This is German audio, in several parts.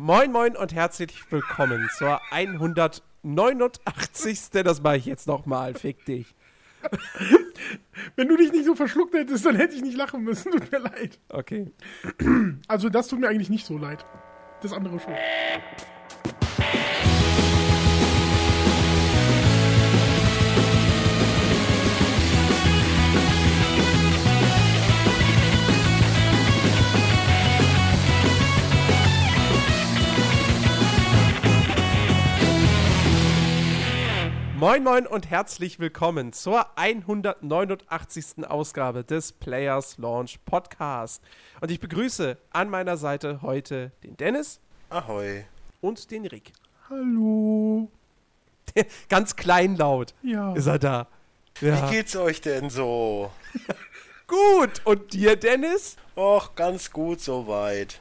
Moin, moin und herzlich willkommen zur 189. Das mache ich jetzt nochmal. Fick dich. Wenn du dich nicht so verschluckt hättest, dann hätte ich nicht lachen müssen. Tut mir leid. Okay. Also, das tut mir eigentlich nicht so leid. Das andere schon. Moin, moin und herzlich willkommen zur 189. Ausgabe des Players Launch Podcast. Und ich begrüße an meiner Seite heute den Dennis Ahoi. und den Rick. Hallo. Ganz kleinlaut Ja. ist er da. Ja. Wie geht's euch denn so? Gut. Und dir, Dennis? Och, ganz gut soweit.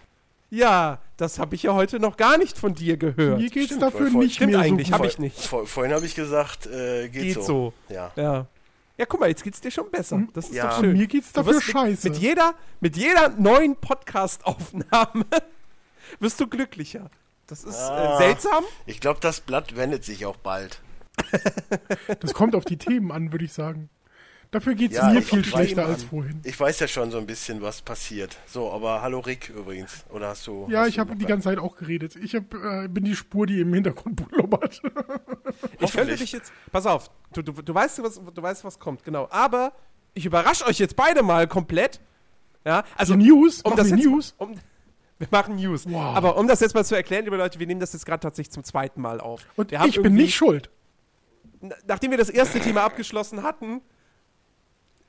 Ja, das habe ich ja heute noch gar nicht von dir gehört. Mir geht's Stimmt, dafür vor- nicht stimmt mehr eigentlich, so hab gut. ich nicht. Vor, vorhin habe ich gesagt, äh, geht, Geht so. so. Ja. Ja. Ja, guck mal, jetzt geht's dir schon besser. Hm? Das ist Ja. doch Und schön. mir geht's dafür wirst mit- scheiße. Mit jeder, mit jeder neuen Podcast-Aufnahme wirst du glücklicher. Das ist Ah. äh, seltsam. Ich glaube, das Blatt wendet sich auch bald. Das kommt auf die Themen an, würde ich sagen. Dafür geht's Ja, mir ich- viel schlechter weiß- als vorhin. Ich weiß ja schon so ein bisschen, was passiert. So, aber hallo Rick übrigens. Oder hast du. Ja, hast ich habe die ganze Zeit auch geredet. Ich hab, äh, bin die Spur, die im Hintergrund blubbert. Ich könnte dich jetzt. Pass auf, du, du, du, weißt, was, du weißt, was kommt, genau. Aber ich überrasche euch jetzt beide mal komplett. Ja, also. Die News? Um Machen das wir jetzt, News? Um, wir machen News. Wow. Aber um das jetzt mal zu erklären, liebe Leute, wir nehmen das jetzt gerade tatsächlich zum zweiten Mal auf. Und wir haben ich bin nicht schuld. Na- nachdem wir das erste Thema abgeschlossen hatten,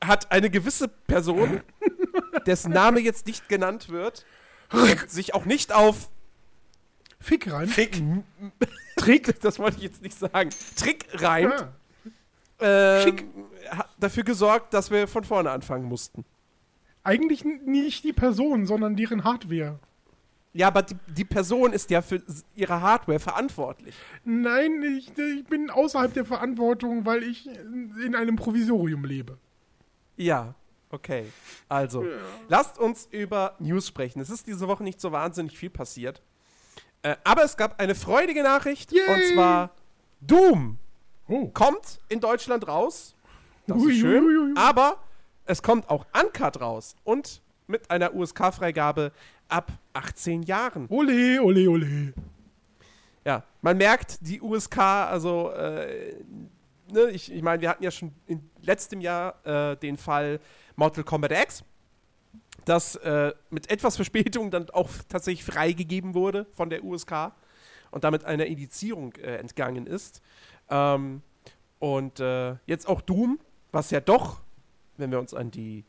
hat eine gewisse Person, dessen Name jetzt nicht genannt wird, sich auch nicht auf, Fick rein. Fick. Trick. das wollte ich jetzt nicht sagen, Trick reimt, Ah. ähm, hat dafür gesorgt, dass wir von vorne anfangen mussten. Eigentlich nicht die Person, sondern deren Hardware. Ja, aber die, die Person ist ja für ihre Hardware verantwortlich. Nein, ich, ich bin außerhalb der Verantwortung, weil ich in einem Provisorium lebe. Ja, okay. Also, lasst uns über News sprechen. Es ist diese Woche nicht so wahnsinnig viel passiert. Äh, aber es gab eine freudige Nachricht. Yay! Und zwar Doom Oh. kommt in Deutschland raus. Das Ui, ist schön. ui, ui, ui. Aber es kommt auch Uncut raus. Und mit einer USK-Freigabe ab 18 Jahren. Ole, ole, ole. Ja, man merkt, die USK, also, äh, ne, ich, ich meine, wir hatten ja schon in letztem Jahr äh, den Fall Mortal Kombat X, das äh, mit etwas Verspätung dann auch tatsächlich freigegeben wurde von der USK und damit einer Indizierung äh, entgangen ist. Ähm, und äh, jetzt auch Doom, was ja doch, wenn wir uns an die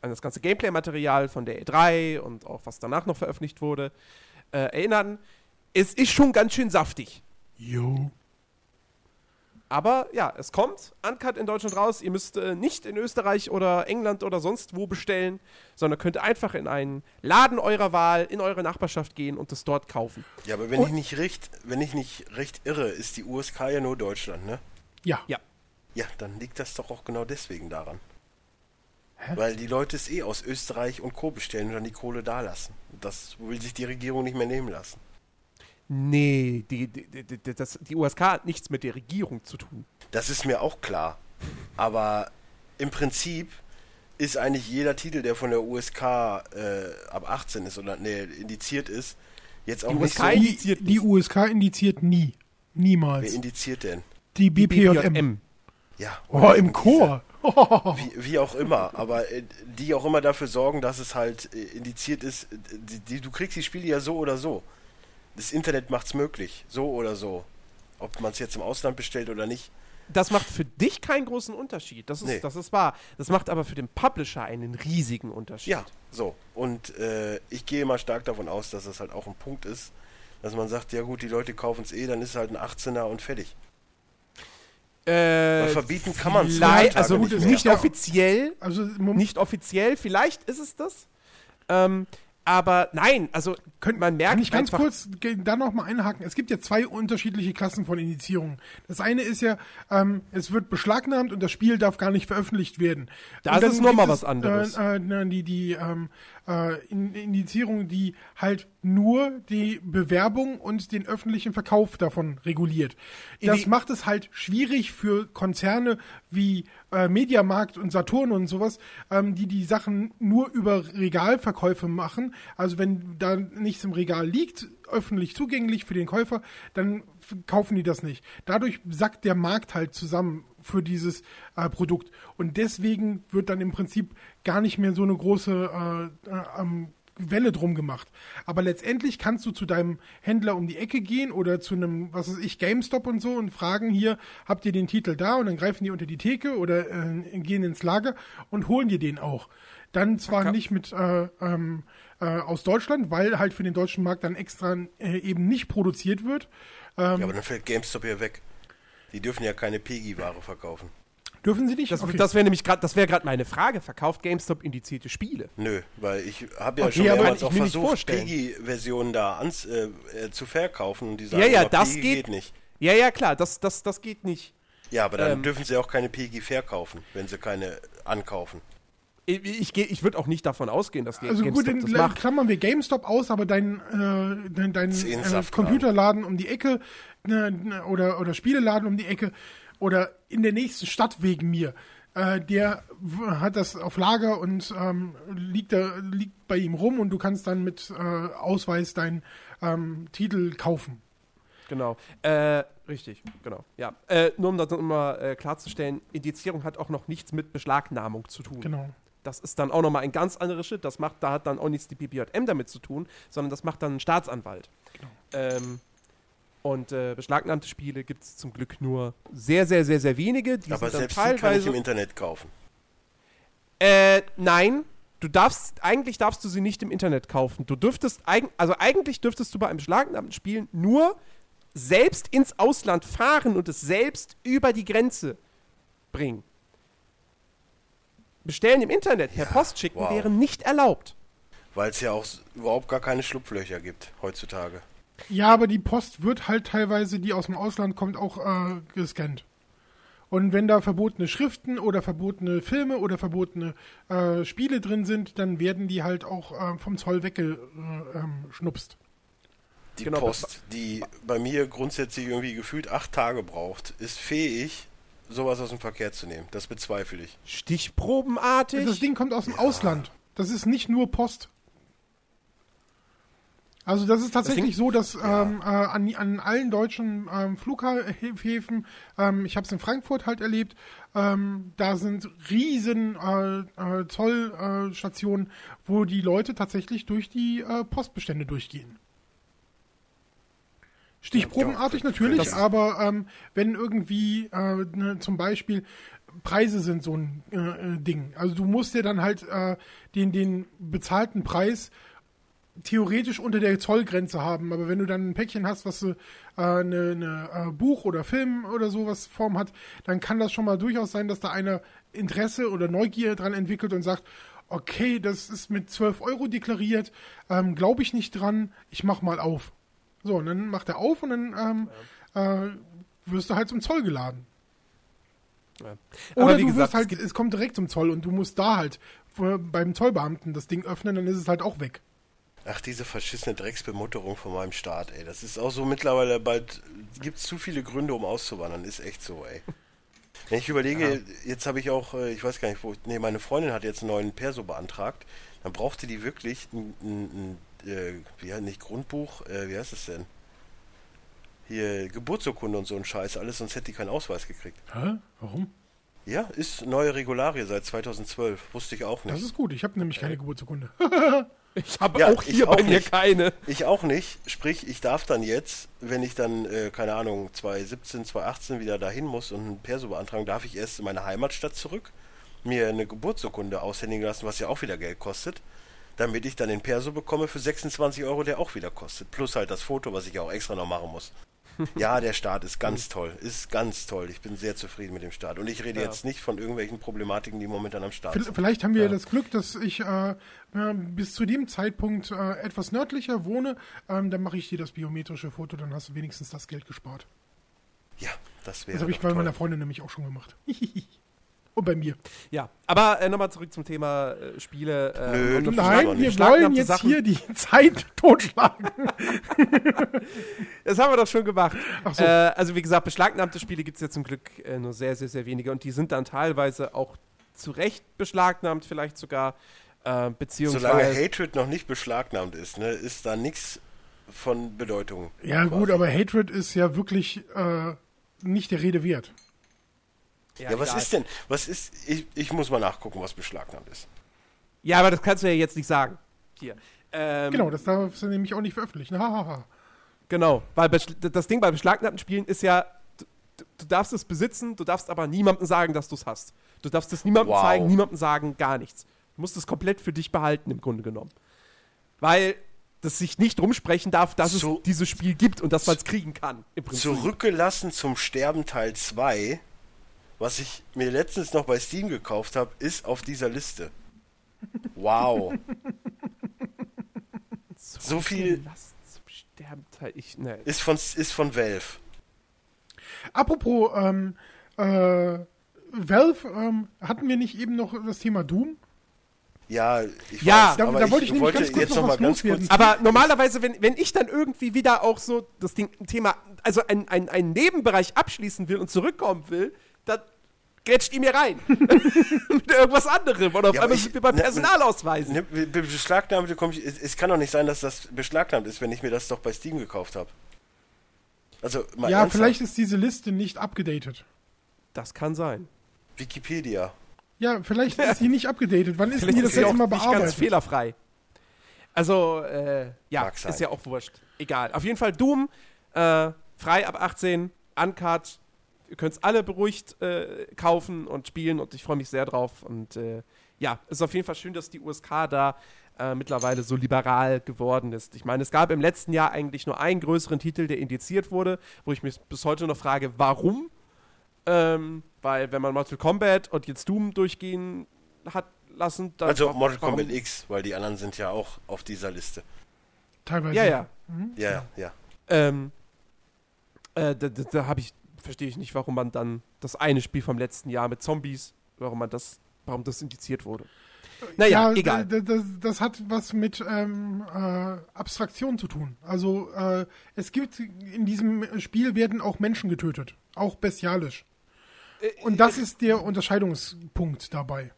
an das ganze Gameplay-Material von der E3 und auch was danach noch veröffentlicht wurde, äh, erinnern, es ist schon ganz schön saftig. Jo. Aber ja, es kommt Uncut in Deutschland raus. Ihr müsst äh, nicht in Österreich oder England oder sonst wo bestellen, sondern könnt einfach in einen Laden eurer Wahl in eure Nachbarschaft gehen und es dort kaufen. Ja, aber wenn Und- ich nicht recht, wenn ich nicht recht irre, ist die USK ja nur Deutschland, ne? Ja. Ja. Ja, dann liegt das doch auch genau deswegen daran. Hä? Weil die Leute es eh aus Österreich und Co. bestellen und dann die Kohle da lassen. Das will sich die Regierung nicht mehr nehmen lassen. Nee, die, die, die, die, das, die USK hat nichts mit der Regierung zu tun. Das ist mir auch klar. Aber im Prinzip ist eigentlich jeder Titel, der von der USK äh, ab 18 ist oder nee, indiziert ist, jetzt auch Die nicht USK so. Die, indiziert die nicht. USK indiziert nie. Wer Niemals. indiziert denn? Die BPJM. Ja. Oh, im Chor. Wie, wie auch immer, aber äh, die auch immer dafür sorgen, dass es halt äh, indiziert ist. Die, die, du kriegst die Spiele ja so oder so. Das Internet macht's möglich, so oder so. Ob man es jetzt im Ausland bestellt oder nicht. Das macht für dich keinen großen Unterschied. Das ist, Nee. das ist wahr. Das macht aber für den Publisher einen riesigen Unterschied. Ja, so. Und äh, ich gehe mal stark davon aus, dass das halt auch ein Punkt ist, dass man sagt, ja gut, die Leute kaufen es eh, dann ist es halt ein 18er und fertig. Äh, Weil verbieten kann man es also nicht, es ja- offiziell, Also, nicht offiziell, vielleicht ist es das. Ähm, Aber nein, also Könnt, man merkt kann ich ganz kurz da noch mal einhaken? Es gibt ja zwei unterschiedliche Klassen von Indizierungen. Das eine ist ja, ähm, es wird beschlagnahmt und das Spiel darf gar nicht veröffentlicht werden. Das ist noch mal gibt was es, anderes. Äh, äh, die die ähm, äh, In- Indizierung, die halt nur die Bewerbung und den öffentlichen Verkauf davon reguliert. Das macht es halt schwierig für Konzerne wie äh, Mediamarkt und Saturn und sowas, ähm, die die Sachen nur über Regalverkäufe machen. Also wenn da nichts im Regal liegt, öffentlich zugänglich für den Käufer, dann kaufen die das nicht. Dadurch sackt der Markt halt zusammen für dieses äh, Produkt. Und deswegen wird dann im Prinzip gar nicht mehr so eine große äh, äh, Welle drum gemacht. Aber letztendlich kannst du zu deinem Händler um die Ecke gehen oder zu einem, was weiß ich, GameStop und so und fragen hier, habt ihr den Titel da? Und dann greifen die unter die Theke oder äh, gehen ins Lager und holen dir den auch. Dann zwar Okay. nicht mit äh, ähm, äh, aus Deutschland, weil halt für den deutschen Markt dann extra äh, eben nicht produziert wird. Ähm, Ja, aber dann fällt GameStop hier weg. Die dürfen ja keine PEGI-Ware verkaufen. dürfen sie nicht? das, Okay. das wäre nämlich gerade, das wäre gerade meine Frage. Verkauft GameStop indizierte Spiele? Nö, weil ich habe ja Okay, schon mehrmals auch versucht. PEGI-Versionen da ans, äh, äh, zu verkaufen und die sagen, Ja, ja, das PEGI geht. geht nicht. Ja, ja, klar, das, das, das geht nicht. Ja, aber dann Ähm. dürfen sie auch keine PEGI verkaufen, wenn sie keine ankaufen. Ich, ich, geh- ich würde auch nicht davon ausgehen, dass Also GameStop gut, dann das macht. klammern wir GameStop aus, aber dein, äh, dein, dein äh. Computerladen um die Ecke ne, ne, oder, oder Spieleladen um die Ecke oder in der nächsten Stadt wegen mir, äh, der w- hat das auf Lager und ähm, liegt, da, liegt bei ihm rum und du kannst dann mit äh, Ausweis deinen ähm, Titel kaufen. Genau. Äh, richtig, genau. Ja. Äh, nur um das nochmal äh, klarzustellen, Indizierung hat auch noch nichts mit Beschlagnahmung zu tun. Genau. Das ist dann auch nochmal ein ganz anderer Schritt. Das macht, da hat dann auch nichts die BBJM damit zu tun, sondern das macht dann ein Staatsanwalt. Ähm, und äh, beschlagnahmte Spiele gibt es zum Glück nur sehr, sehr, sehr, sehr wenige. Die aber selbst die kann ich teilweise. im Internet kaufen. Äh, nein. Du darfst, eigentlich darfst du sie nicht im Internet kaufen. Du dürftest, also eigentlich dürftest du bei einem beschlagnahmten Spiel nur selbst ins Ausland fahren und es selbst über die Grenze bringen. Bestellen im Internet per Ja, Post schicken wow. wäre nicht erlaubt. Weil es ja auch überhaupt gar keine Schlupflöcher gibt heutzutage. Ja, aber die Post wird halt teilweise, die aus dem Ausland kommt, auch äh, gescannt. Und wenn da verbotene Schriften oder verbotene Filme oder verbotene äh, Spiele drin sind, dann werden die halt auch äh, vom Zoll weggeschnupst. Die Genau, Post, die bei mir grundsätzlich irgendwie gefühlt acht Tage braucht, ist fähig, sowas aus dem Verkehr zu nehmen. Das bezweifle ich. Stichprobenartig. Das Ding kommt aus dem Ausland. Das ist nicht nur Post. Also das ist tatsächlich so, dass ähm, äh, an, an allen deutschen ähm, Flughäfen, ähm, ich habe es in Frankfurt halt erlebt, ähm, da sind riesen äh, äh, Zollstationen, wo die Leute tatsächlich durch die äh, Postbestände durchgehen. Stichprobenartig natürlich, das- aber ähm, wenn irgendwie äh, ne, zum Beispiel Preise sind so ein äh, äh, Ding. Also du musst dir dann halt äh, den, den bezahlten Preis theoretisch unter der Zollgrenze haben, aber wenn du dann ein Päckchen hast, was eine äh, ne, ne, äh, Buch oder Film oder sowas Form hat, dann kann das schon mal durchaus sein, dass da einer Interesse oder Neugier dran entwickelt und sagt, okay, das ist mit 12 Euro deklariert, ähm, glaube ich nicht dran, ich mach mal auf. So, und dann macht er auf und dann ähm, äh, wirst du halt zum Zoll geladen. Ja. Oder Aber wie du gesagt, wirst es halt, gibt- es kommt direkt zum Zoll und du musst da halt äh, beim Zollbeamten das Ding öffnen, dann ist es halt auch weg. Ach, diese verschissene Drecksbemutterung von meinem Staat, ey. Das ist auch so mittlerweile bald, gibt es zu viele Gründe, um auszuwandern. Ist echt so, ey. Wenn ich überlege, jetzt habe ich auch, äh, ich weiß gar nicht, wo, nee, meine Freundin hat jetzt einen neuen Perso beantragt. Dann brauchte die wirklich ein, ein, ein äh, wie heißt nicht Grundbuch, äh, wie heißt es denn? Hier, Geburtsurkunde und so ein Scheiß, alles, sonst hätte die keinen Ausweis gekriegt. Hä? Warum? Ja, ist neue Regularie seit 2012. Wusste ich auch nicht. Das ist gut, ich habe nämlich keine Geburtsurkunde. ich habe Ja, auch hier auch bei mir nicht. keine. Ich auch nicht. Sprich, ich darf dann jetzt, wenn ich dann, äh, keine Ahnung, 2017, 2018 wieder dahin muss und ein Perso beantragen, darf ich erst in meine Heimatstadt zurück, mir eine Geburtsurkunde aushändigen lassen, was ja auch wieder Geld kostet, damit ich dann den Perso bekomme für 26 Euro, der auch wieder kostet. Plus halt das Foto, was ich ja auch extra noch machen muss. Ja, der Start ist ganz toll. Ist ganz toll. Ich bin sehr zufrieden mit dem Start. Und ich rede Ja. jetzt nicht von irgendwelchen Problematiken, die momentan am Start sind. Vielleicht haben wir Ja. das Glück, dass ich äh, bis zu dem Zeitpunkt äh, etwas nördlicher wohne. Ähm, dann mache ich dir das biometrische Foto, dann hast du wenigstens das Geld gespart. Ja, das wäre Das habe ich bei toll. meiner Freundin nämlich auch schon gemacht. Und bei mir. Ja, aber äh, nochmal zurück zum Thema äh, Spiele. Äh, Nö, Nein, wir wollen jetzt Sachen. hier die Zeit totschlagen. Das haben wir doch schon gemacht. Ach so. Äh, also wie gesagt, beschlagnahmte Spiele gibt es ja zum Glück äh, nur sehr, sehr, sehr wenige. Und die sind dann teilweise auch zu Recht beschlagnahmt, vielleicht sogar. Äh, Solange beziehungsweise. Hatred noch nicht beschlagnahmt ist, ne, ist da nichts von Bedeutung. Ja, gut, quasi. aber Hatred ist ja wirklich äh, nicht der Rede wert. Ja, was egal. ist denn? Was ist. Ich, ich muss mal nachgucken, was beschlagnahmt ist. Ja, aber das kannst du ja jetzt nicht sagen. Hier. Ähm, Genau, das darfst du nämlich auch nicht veröffentlichen. Hahaha. Genau, weil das Ding bei beschlagnahmten Spielen ist ja, du, du- darfst es besitzen, du darfst aber niemandem sagen, dass du es hast. Du darfst es niemandem Wow. zeigen, niemandem sagen, gar nichts. Du musst es komplett für dich behalten, im Grunde genommen. Weil das sich nicht rumsprechen darf, dass So- es dieses Spiel gibt und dass man es kriegen kann, im Prinzip. Zurückgelassen zum Sterben Teil 2, was ich mir letztens noch bei Steam gekauft habe, ist auf dieser Liste. Wow. so viel- zum Sterben teil ich, ne. Ist von, ist von Valve. Apropos ähm, äh, Valve, ähm, hatten wir nicht eben noch das Thema Doom? Ja, ich Ja. weiß, Da- aber da ich wollte ich nämlich wollte ganz kurz jetzt noch noch mal was ganz loswerden. kurz. Aber normalerweise, wenn, wenn ich dann irgendwie wieder auch so das Ding, Thema, also ein, ein, ein Nebenbereich abschließen will und zurückkommen will, dann grätscht ihr mir rein. Mit irgendwas anderem. Und auf Ja, einmal sind ich- wir bei ne- Personalausweisen. Ne, be- be- beschlagnahmte komme ich. Es, es kann doch nicht sein, dass das beschlagnahmt ist, wenn ich mir das doch bei Steam gekauft habe. Also, mal ja, ernsthaft. vielleicht ist diese Liste nicht abgedatet. Das kann sein. Wikipedia. Ja, vielleicht ist sie nicht abgedatet. Wann ist Vielleicht die das letzte Mal nicht ganz bearbeitet? fehlerfrei. Also, äh, ja, ist ja auch wurscht. Egal. Auf jeden Fall Doom, äh, frei ab 18, uncut. Ihr könnt es alle beruhigt äh, kaufen und spielen und ich freue mich sehr drauf. Und äh, ja, es ist auf jeden Fall schön, dass die USK da äh, mittlerweile so liberal geworden ist. Ich meine, es gab im letzten Jahr eigentlich nur einen größeren Titel, der indiziert wurde, wo ich mich bis heute noch frage, warum? Ähm, weil wenn man Mortal Kombat und jetzt Doom durchgehen hat lassen, dann Also Mortal warum- Kombat X, weil die anderen sind ja auch auf dieser Liste. Teilweise. Ja, ja. Ja, ja, ja. Ähm, äh, da da, da habe ich, verstehe ich nicht, warum man dann das eine Spiel vom letzten Jahr mit Zombies, warum man das, warum das indiziert wurde. Naja, ja, egal. Das, das hat was mit ähm, äh, Abstraktion zu tun. Also äh, es gibt in diesem Spiel werden auch Menschen getötet, auch bestialisch. Und das ist der Unterscheidungspunkt dabei.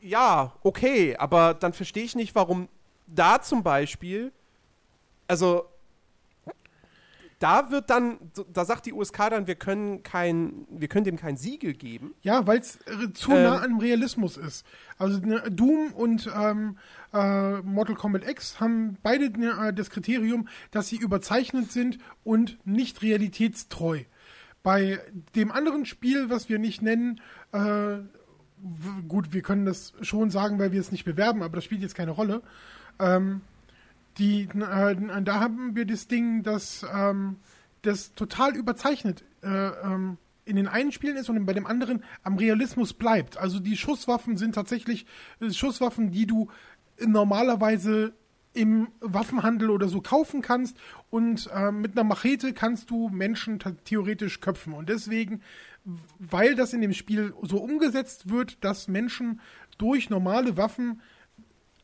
Ja, okay, aber dann verstehe ich nicht, warum da zum Beispiel, also da wird dann, da sagt die USK dann, wir können kein, wir können dem kein Siegel geben. Ja, weil es zu Ähm. nah am Realismus ist. Also ne, Doom und ähm, äh, Mortal Kombat X haben beide ne, das Kriterium, dass sie überzeichnet sind und nicht realitätstreu. Bei dem anderen Spiel, was wir nicht nennen, äh, gut, wir können das schon sagen, weil wir es nicht bewerben, aber das spielt jetzt keine Rolle. Ähm, die, äh, da haben wir das Ding, dass ähm, das total überzeichnet äh, ähm, in den einen Spielen ist und bei dem anderen am Realismus bleibt. Also die Schusswaffen sind tatsächlich äh, Schusswaffen, die du normalerweise im Waffenhandel oder so kaufen kannst und ähm, mit einer Machete kannst du Menschen theoretisch köpfen. Und deswegen, weil das in dem Spiel so umgesetzt wird, dass Menschen durch normale Waffen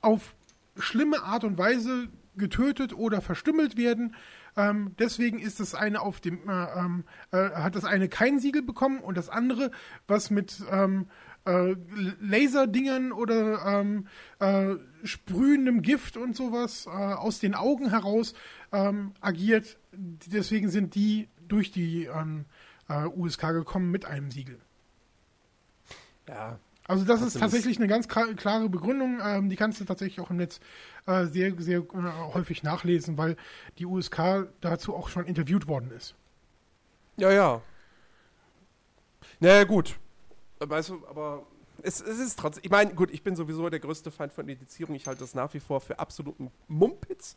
auf schlimme Art und Weise getötet oder verstümmelt werden. Ähm, deswegen ist das eine auf dem äh, ähm, äh, hat das eine kein Siegel bekommen und das andere, was mit ähm, äh, Laserdingern oder ähm, äh, sprühendem Gift und sowas äh, aus den Augen heraus ähm, agiert. Deswegen sind die durch die ähm, äh, USK gekommen mit einem Siegel. Ja. Also das ist tatsächlich eine ganz klare Begründung. Ähm, die kannst du tatsächlich auch im Netz äh, sehr, sehr äh, häufig nachlesen, weil die USK dazu auch schon interviewt worden ist. Ja, ja. Naja, gut. Weißt du, aber es, es ist trotzdem. Ich meine, gut, ich bin sowieso der größte Feind von Indizierung. Ich halte das nach wie vor für absoluten Mumpitz.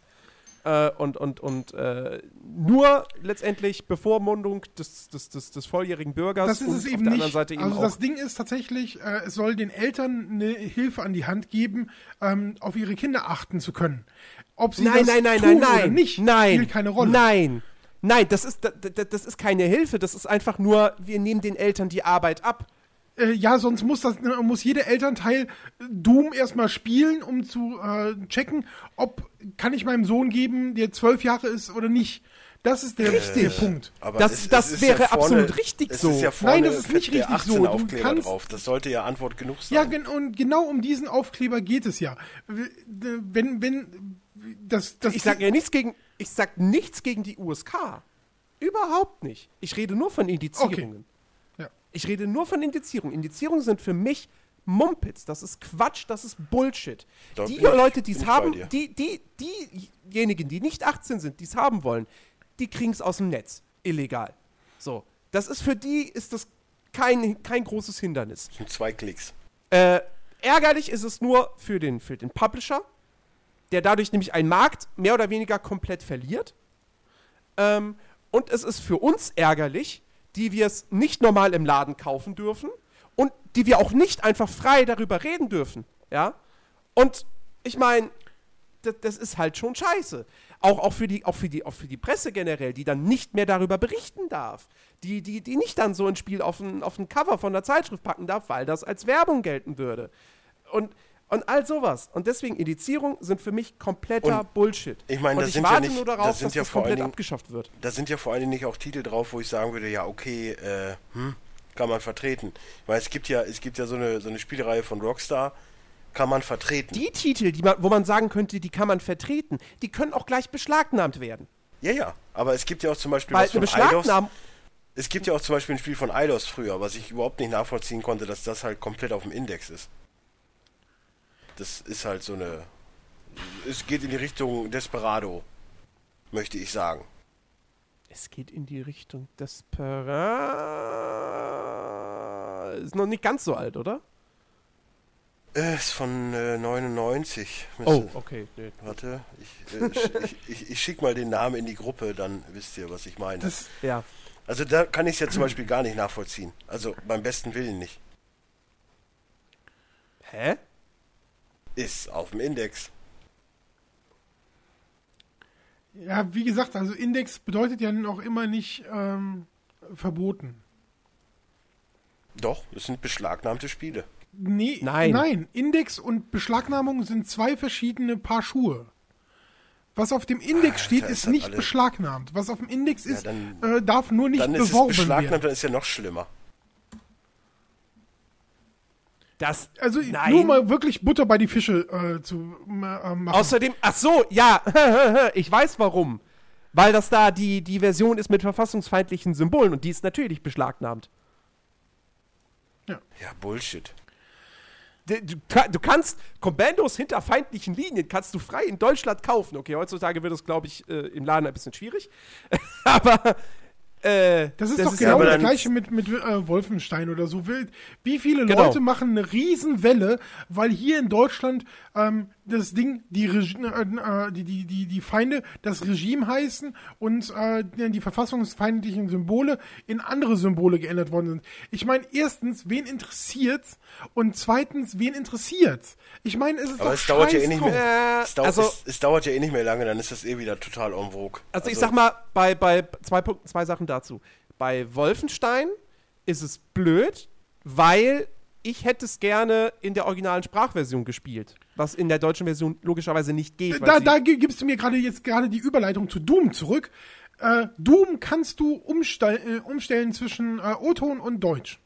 Äh, und, und, und äh, nur letztendlich Bevormundung des, des, des, des volljährigen Bürgers. Das ist es auf eben der nicht. anderen Seite eben also das Ding ist tatsächlich, äh, es soll den Eltern eine Hilfe an die Hand geben, ähm, auf ihre Kinder achten zu können. Ob sie nein, das nein, nein, tun nein, oder nein, nicht, nein, spielt keine Rolle. Nein, nein, das ist, das, das ist keine Hilfe, das ist einfach nur, wir nehmen den Eltern die Arbeit ab. Äh, ja, sonst muss das äh, muss jeder Elternteil Doom erstmal spielen, um zu äh, checken, ob kann ich meinem Sohn geben, der zwölf Jahre ist oder nicht. Das ist der, Richtig. der Punkt. Aber Das- es- das es wäre ja vorne, absolut richtig so. Ist ja vorne Nein, das ist nicht richtig 18 so. Du Aufkleber kannst- drauf. Das sollte ja Antwort genug sein. Ja, gen und genau um diesen Aufkleber geht es ja. Wenn, wenn, das, das Ich sage ja nichts gegen, ich sag nichts gegen die USK. Überhaupt nicht. Ich rede nur von Indizierungen. Ja. Ich rede nur von Indizierungen. Indizierungen sind für mich Mumpitz. Das ist Quatsch, das ist Bullshit. Da die Leute, die es haben, dir. die, die, diejenigen, die nicht 18 sind, die es haben wollen, die kriegen es aus dem Netz. Illegal. So. Das ist für die ist das kein, kein großes Hindernis. Das sind zwei Klicks. Äh, ärgerlich ist es nur für den, für den Publisher, der dadurch nämlich einen Markt mehr oder weniger komplett verliert. Ähm, und es ist für uns ärgerlich, die wir es nicht normal im Laden kaufen dürfen und die wir auch nicht einfach frei darüber reden dürfen. Ja? Und ich meine, das, das ist halt schon scheiße. Auch, auch, für die, auch, für die, auch für die Presse generell, die dann nicht mehr darüber berichten darf. Die, die, die nicht dann so ein Spiel auf ein, auf ein Cover von der Zeitschrift packen darf, weil das als Werbung gelten würde. Und, und all sowas. Und deswegen, Indizierung sind für mich kompletter Und Bullshit. ich meine, das sind ja nicht- nur das darauf, sind dass ja das komplett Dingen- abgeschafft wird. Da sind ja vor allen Dingen nicht auch Titel drauf, wo ich sagen würde, ja, okay, äh, hm, kann man vertreten. Weil es gibt ja, es gibt ja so eine, so eine Spielreihe von Rockstar, kann man vertreten. Die Titel, die man, wo man sagen könnte, die kann man vertreten, die können auch gleich beschlagnahmt werden. ja, ja, aber es gibt ja auch zum Beispiel Weil was von Eidos. Beschlagnahmung. Es gibt ja auch zum Beispiel ein Spiel von Eidos früher, was ich überhaupt nicht nachvollziehen konnte, dass das halt komplett auf dem Index ist. Das ist halt so eine. Es geht in die Richtung Desperado, möchte ich sagen. Es geht in die Richtung Desperado. Ist noch nicht ganz so alt, oder? Äh, ist von äh, 99. Oh, okay. Nee. Warte, ich, äh, ich, ich, ich schicke mal den Namen in die Gruppe, dann wisst ihr, was ich meine. Das, Ja. also da kann ich es ja zum Beispiel gar nicht nachvollziehen. Also beim besten Willen nicht. Hä? Ist auf dem Index. ja, wie gesagt, also Index bedeutet ja noch immer nicht ähm, verboten. Doch, es sind beschlagnahmte Spiele. Nee, Nein. nein, Index und Beschlagnahmung sind zwei verschiedene Paar Schuhe. Was auf dem Index Alter, steht, ist ist nicht alle- beschlagnahmt. Was auf dem Index Ja, ist, dann- äh, darf nur nicht Dann ist es beworben beschlagnahmt, werden. dann ist ja noch schlimmer. Das. Also Nein. nur mal wirklich Butter bei die Fische äh, zu äh, machen. Außerdem, ach so, ja, ich weiß warum. Weil das da die, die Version ist mit verfassungsfeindlichen Symbolen und die ist natürlich beschlagnahmt. Ja, Bullshit. Du, du, ka- du kannst Kommandos hinter feindlichen Linien kannst du frei in Deutschland kaufen. Okay, heutzutage wird es, glaube ich, äh, im Laden ein bisschen schwierig. Aber äh, Das ist das doch ist genau das gleiche mit, mit äh, Wolfenstein oder so. Wie- Wie viele Genau. Leute machen eine Riesenwelle, weil hier in Deutschland ähm, das Ding, die, Regi äh, äh, die, die, die, die Feinde das Regime heißen und äh, die verfassungsfeindlichen Symbole in andere Symbole geändert worden sind. Ich meine, erstens, wen interessiert's? Und zweitens, wen interessiert's? Ich meine, es ist Aber doch es dauert ja eh nicht mehr. Äh, es, dauert, also- es, es dauert ja eh nicht mehr lange, dann ist das eh wieder total en vogue. Also, ich sag mal, bei, bei zwei Punkten, zwei Sachen dazu. Bei Wolfenstein ist es blöd, weil ich hätte es gerne in der originalen Sprachversion gespielt. Was in der deutschen Version logischerweise nicht geht. Da, da gi- gibst du mir gerade jetzt gerade die Überleitung zu Doom zurück. Äh, Doom kannst du umstell äh, umstellen zwischen äh, O-Ton und Deutsch.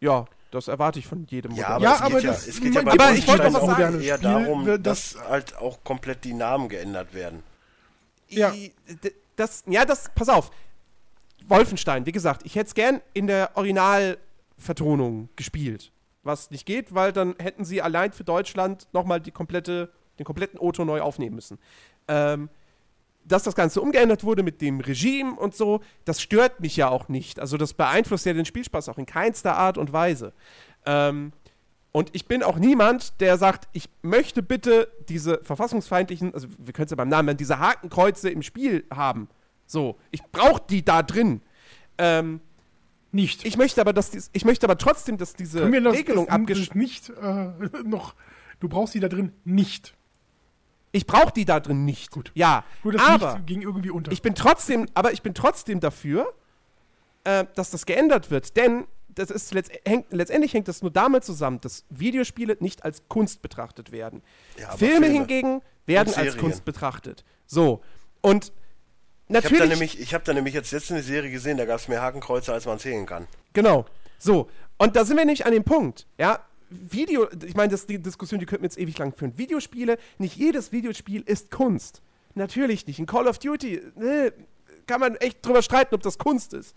ja, das erwarte ich von jedem. Ja, aber, Ja, es, aber geht ja, das- es geht ja bei Aber ich wollte was auch sagen. eher Spiel, darum, dass das- halt auch komplett die Namen geändert werden. Ja. Das, ja, das, pass auf. Wolfenstein, wie gesagt, ich hätte es gern in der Originalvertonung gespielt. Was nicht geht, weil dann hätten sie allein für Deutschland nochmal die komplette, den kompletten O-Ton neu aufnehmen müssen. Ähm, dass das Ganze umgeändert wurde mit dem Regime und so, das stört mich ja auch nicht. Also das beeinflusst ja den Spielspaß auch in keinster Art und Weise. Ähm, Und ich bin auch niemand, der sagt, ich möchte bitte diese verfassungsfeindlichen, also wir können es ja beim Namen nennen, diese Hakenkreuze im Spiel haben. So, ich brauche die da drin. Ähm, Nicht. ich möchte aber, dass dies, ich möchte aber trotzdem, dass diese Können wir das, Regelung das, abgesch das nicht äh, noch. Du brauchst die da drin nicht. Ich brauche die da drin nicht. Gut. Ja, Nur das aber nicht ging irgendwie unter. ich bin trotzdem, aber ich bin trotzdem dafür, äh, dass das geändert wird, denn das ist letzt, hängt, letztendlich hängt das nur damit zusammen, dass Videospiele nicht als Kunst betrachtet werden. Ja, Filme, Filme hingegen werden als. Kunst betrachtet. So. Und Ich habe da, natürlich. nämlich, ich hab da nämlich jetzt letztens eine Serie gesehen, da gab es mehr Hakenkreuze, als man zählen kann. Genau. So. Und da sind wir nämlich an dem Punkt, ja. Video, ich meine, das ist die Diskussion, die könnten wir jetzt ewig lang führen. Videospiele, nicht jedes Videospiel ist Kunst. Natürlich nicht. In Call of Duty, ne, kann man echt drüber streiten, ob das Kunst ist.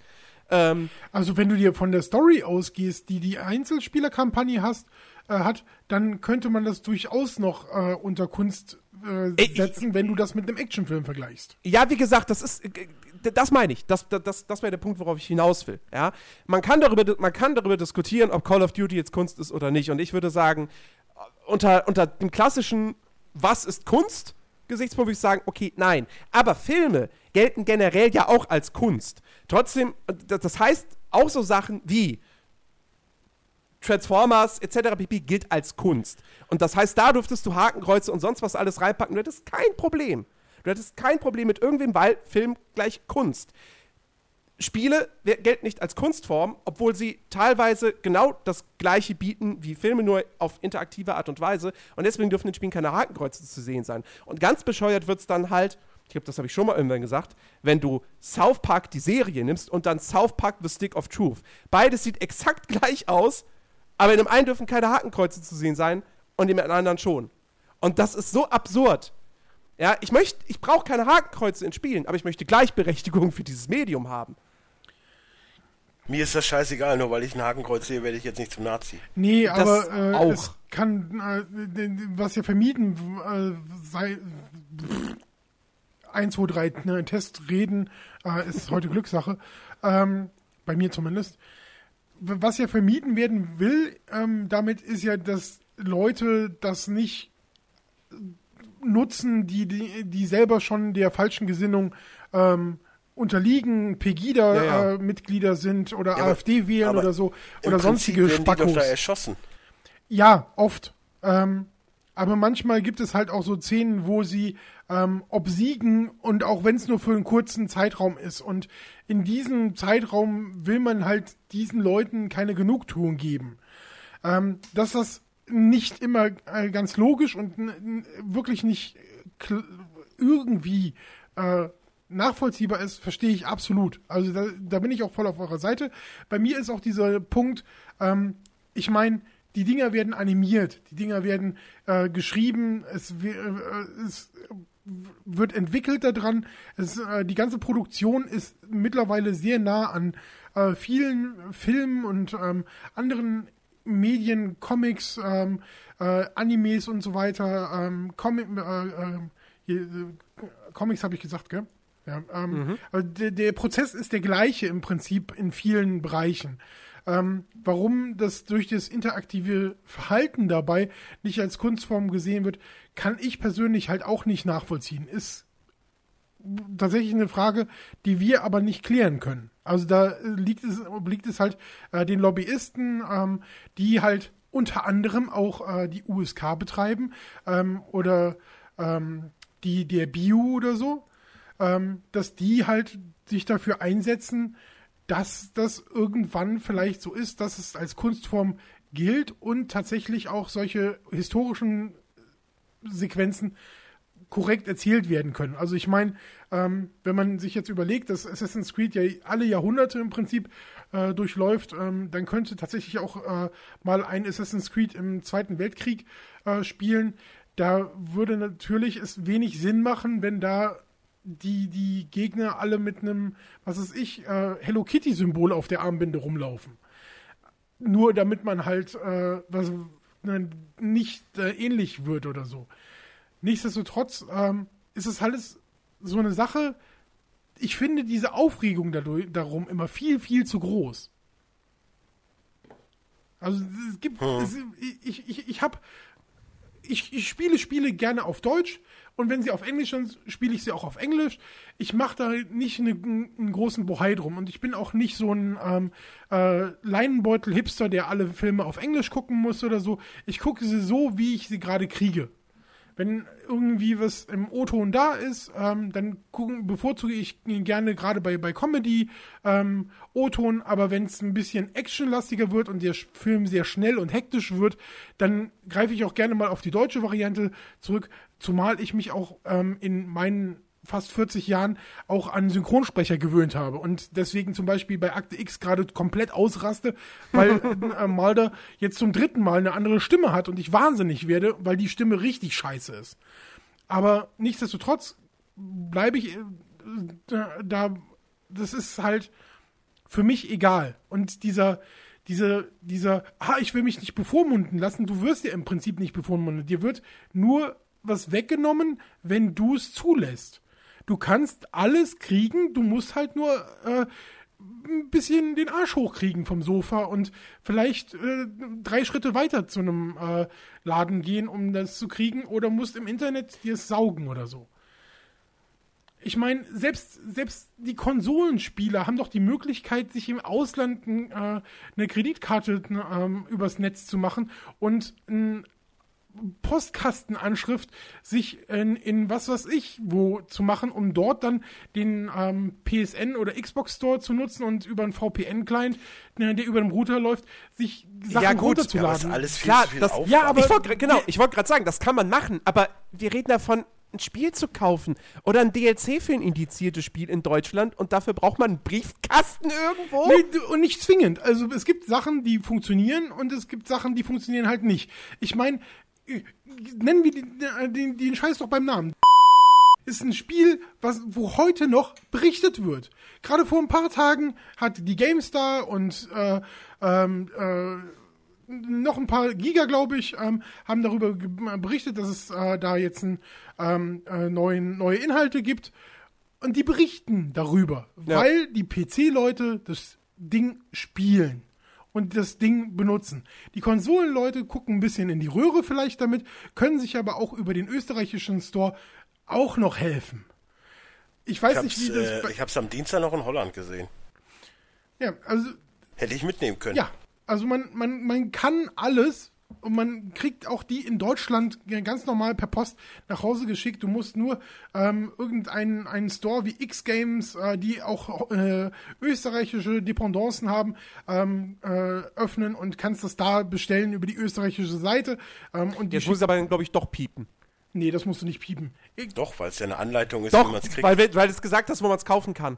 Ähm, Also wenn du dir von der Story ausgehst, die die Einzelspielerkampagne hast, äh, hat, dann könnte man das durchaus noch äh, unter Kunst äh, Ey, ich- setzen, wenn du das mit einem Actionfilm vergleichst. Ja, wie gesagt, das ist, äh, das meine ich. Das, das, das wäre der Punkt, worauf ich hinaus will. Ja? Man, kann darüber, man kann darüber diskutieren, ob Call of Duty jetzt Kunst ist oder nicht. Und ich würde sagen, unter, unter dem klassischen Was ist Kunst? Gesichtspunkt würde ich sagen, okay, nein. Aber Filme gelten generell ja auch als Kunst. Trotzdem, äh, das das heißt, auch so Sachen wie Transformers etc. pp. gilt als Kunst. Und das heißt, da durftest du Hakenkreuze und sonst was alles reinpacken. Du hättest kein Problem. Du hättest kein Problem mit irgendwem, weil Film gleich Kunst. Spiele gelten nicht als Kunstform, obwohl sie teilweise genau das gleiche bieten wie Filme, nur auf interaktive Art und Weise. Und deswegen dürfen in Spielen keine Hakenkreuze zu sehen sein. Und ganz bescheuert wird es dann halt, ich glaube, das habe ich schon mal irgendwann gesagt, wenn du South Park die Serie nimmst und dann South Park The Stick of Truth. Beides sieht exakt gleich aus, aber in dem einen dürfen keine Hakenkreuze zu sehen sein und im anderen schon. Und das ist so absurd. Ja, ich möchte, ich brauche keine Hakenkreuze in Spielen, aber ich möchte Gleichberechtigung für dieses Medium haben. Mir ist das scheißegal, nur weil ich ein Hakenkreuz sehe, werde ich jetzt nicht zum Nazi. Nee, Das aber äh, auch. es kann, äh, was ja vermieden äh, sei, 1, 2, 3, ne, Test reden, äh, ist heute Glückssache, ähm, bei mir zumindest. Was ja vermieden werden will, ähm, damit ist ja, dass Leute das nicht nutzen, die, die, die selber schon der falschen Gesinnung ähm, unterliegen, Ja, ja. Pegida-Mitglieder sind oder Ja, AfD wählen oder so oder Prinzip sonstige werden die doch Spackos. da erschossen. Ja, oft. Ähm, aber manchmal gibt es halt auch so Szenen, wo sie ähm, obsiegen und auch wenn es nur für einen kurzen Zeitraum ist. Und in diesem Zeitraum will man halt diesen Leuten keine Genugtuung geben. Ähm, dass das nicht immer äh, ganz logisch und wirklich nicht irgendwie äh, nachvollziehbar ist, verstehe ich absolut. Also da, da bin ich auch voll auf eurer Seite. Bei mir ist auch dieser Punkt, ähm, ich meine, die Dinger werden animiert, die Dinger werden äh, geschrieben, es, äh, es wird entwickelt daran. Es, äh, die ganze Produktion ist mittlerweile sehr nah an äh, vielen Filmen und ähm, anderen Medien, Comics, ähm, äh, Animes und so weiter. Ähm, Comic, äh, äh, hier, äh, Comics habe ich gesagt, gell? Ja, ähm, also der, der Prozess ist der gleiche im Prinzip in vielen Bereichen. Ähm, warum das durch das interaktive Verhalten dabei nicht als Kunstform gesehen wird, kann ich persönlich halt auch nicht nachvollziehen. Ist tatsächlich eine Frage, die wir aber nicht klären können. Also da äh, liegt es, liegt es halt äh, den Lobbyisten, ähm, die halt unter anderem auch äh, die USK betreiben ähm, oder ähm, die der Bio oder so, ähm, dass die halt sich dafür einsetzen, dass das irgendwann vielleicht so ist, dass es als Kunstform gilt und tatsächlich auch solche historischen Sequenzen korrekt erzählt werden können. Also ich meine, ähm, wenn man sich jetzt überlegt, dass Assassin's Creed ja alle Jahrhunderte im Prinzip äh, durchläuft, ähm, dann könnte tatsächlich auch äh, mal ein Assassin's Creed im Zweiten Weltkrieg äh, spielen. Da würde natürlich es wenig Sinn machen, wenn da die, die Gegner alle mit einem, was weiß ich, äh, Hello Kitty-Symbol auf der Armbinde rumlaufen. Nur damit man halt äh, was, ne, nicht äh, ähnlich wird oder so. Nichtsdestotrotz ähm, ist es alles so eine Sache. Ich finde diese Aufregung dadurch, darum immer viel, viel zu groß. Also es gibt, es, ich, ich, ich habe, ich, ich spiele Spiele gerne auf Deutsch und wenn sie auf Englisch sind, spiele ich sie auch auf Englisch. Ich mache da nicht eine, einen großen Bohai drum und ich bin auch nicht so ein ähm, äh, Leinenbeutel-Hipster, der alle Filme auf Englisch gucken muss oder so. Ich gucke sie so, wie ich sie gerade kriege. Wenn irgendwie was im O-Ton da ist, ähm, dann gucken, bevorzuge ich gerne gerade bei, bei Comedy ähm, O-Ton, aber wenn es ein bisschen actionlastiger wird und der Film sehr schnell und hektisch wird, dann greife ich auch gerne mal auf die deutsche Variante zurück, zumal ich mich auch ähm, in meinen fast 40 Jahren auch an Synchronsprecher gewöhnt habe und deswegen zum Beispiel bei Akte X gerade komplett ausraste, weil äh, Mulder jetzt zum dritten Mal eine andere Stimme hat und ich wahnsinnig werde, weil die Stimme richtig scheiße ist. Aber nichtsdestotrotz bleibe ich äh, da, das ist halt für mich egal. Und dieser, dieser, dieser, ah, ich will mich nicht bevormunden lassen, du wirst ja im Prinzip nicht bevormundet. Dir wird nur was weggenommen, wenn du es zulässt. Du kannst alles kriegen, du musst halt nur äh, ein bisschen den Arsch hochkriegen vom Sofa und vielleicht äh, drei Schritte weiter zu einem äh, Laden gehen, um das zu kriegen, oder musst im Internet dir es saugen oder so. Ich meine, selbst, selbst die Konsolenspieler haben doch die Möglichkeit, sich im Ausland äh, eine Kreditkarte äh, übers Netz zu machen und ein Postkastenanschrift sich in, in was weiß ich wo zu machen, um dort dann den ähm, PSN oder Xbox Store zu nutzen und über einen VPN-Client, der über dem Router läuft, sich Sachen Ja, gut, runterzuladen. Ja, alles viel Klar, zu viel das, Aufwand. ja, aber ich wollte genau, ich wollte gerade sagen, das kann man machen, aber wir reden davon, ein Spiel zu kaufen oder ein DLC für ein indiziertes Spiel in Deutschland und dafür braucht man einen Briefkasten irgendwo. Nee, und nicht zwingend. Also es gibt Sachen, die funktionieren und es gibt Sachen, die funktionieren halt nicht. Ich meine, äh, nennen wir den, den, den Scheiß doch beim Namen. Ist ein Spiel, was, wo heute noch berichtet wird. Gerade vor ein paar Tagen hat die GameStar und äh, ähm, äh, noch ein paar Giga, glaube ich, ähm, haben darüber berichtet, dass es äh, da jetzt ein, ähm, äh, neuen, neue Inhalte gibt. Und die berichten darüber, Ja. weil die PC-Leute das Ding spielen und das Ding benutzen. Die Konsolenleute gucken ein bisschen in die Röhre vielleicht damit, können sich aber auch über den österreichischen Store auch noch helfen. Ich weiß Ich nicht, wie das. äh, ich hab's am Dienstag noch in Holland gesehen. ja, also Hätte ich mitnehmen können. Ja, also man, man, man kann alles und man kriegt auch die in Deutschland ganz normal per Post nach Hause geschickt. Du musst nur ähm, irgendeinen einen Store wie X-Games, äh, die auch äh, österreichische Dependancen haben, ähm, äh, öffnen und kannst das da bestellen über die österreichische Seite. Ähm, und Jetzt muss es aber, glaube ich, doch piepen. nee, das musst du nicht piepen. Ich, Doch, weil es ja eine Anleitung ist, Doch, wie man es kriegt. weil, weil du es gesagt hast, wo man es kaufen kann.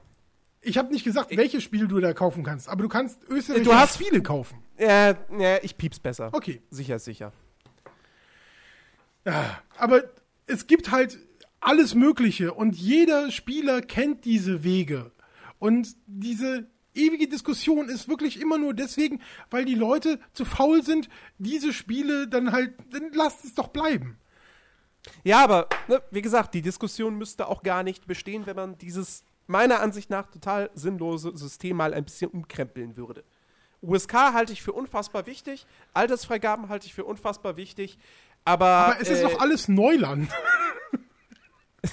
Ich habe nicht gesagt, welches Spiel du da kaufen kannst, aber du kannst österreichische Du hast- Spiele kaufen. Äh, ja, ich piep's besser. Okay. Sicher, sicher. Aber es gibt halt alles Mögliche und jeder Spieler kennt diese Wege. Und diese ewige Diskussion ist wirklich immer nur deswegen, weil die Leute zu faul sind, diese Spiele dann halt, dann lasst es doch bleiben. Ja, aber ne, wie gesagt, die Diskussion müsste auch gar nicht bestehen, wenn man dieses meiner Ansicht nach total sinnlose System mal ein bisschen umkrempeln würde. USK halte ich für unfassbar wichtig, Altersfreigaben halte ich für unfassbar wichtig, aber, Aber es ist äh, doch alles Neuland.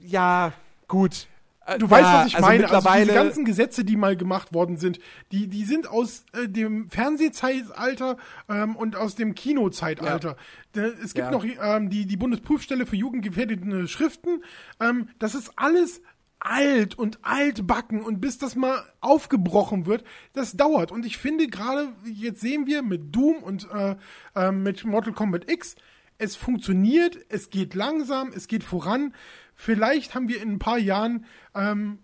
ja gut. Äh, Du ja, weißt, was ich also meine. Also diese ganzen Gesetze, die mal gemacht worden sind, die, die sind aus äh, dem Fernsehzeitalter ähm, und aus dem Kinozeitalter. Da, es gibt Ja. noch ähm, die, die Bundesprüfstelle für jugendgefährdete Schriften. Ähm, das ist alles alt und altbacken und bis das mal aufgebrochen wird, das dauert. Und ich finde gerade, jetzt sehen wir mit Doom und äh, äh, mit Mortal Kombat X, es funktioniert, es geht langsam, es geht voran. Vielleicht haben wir in ein paar Jahren ähm,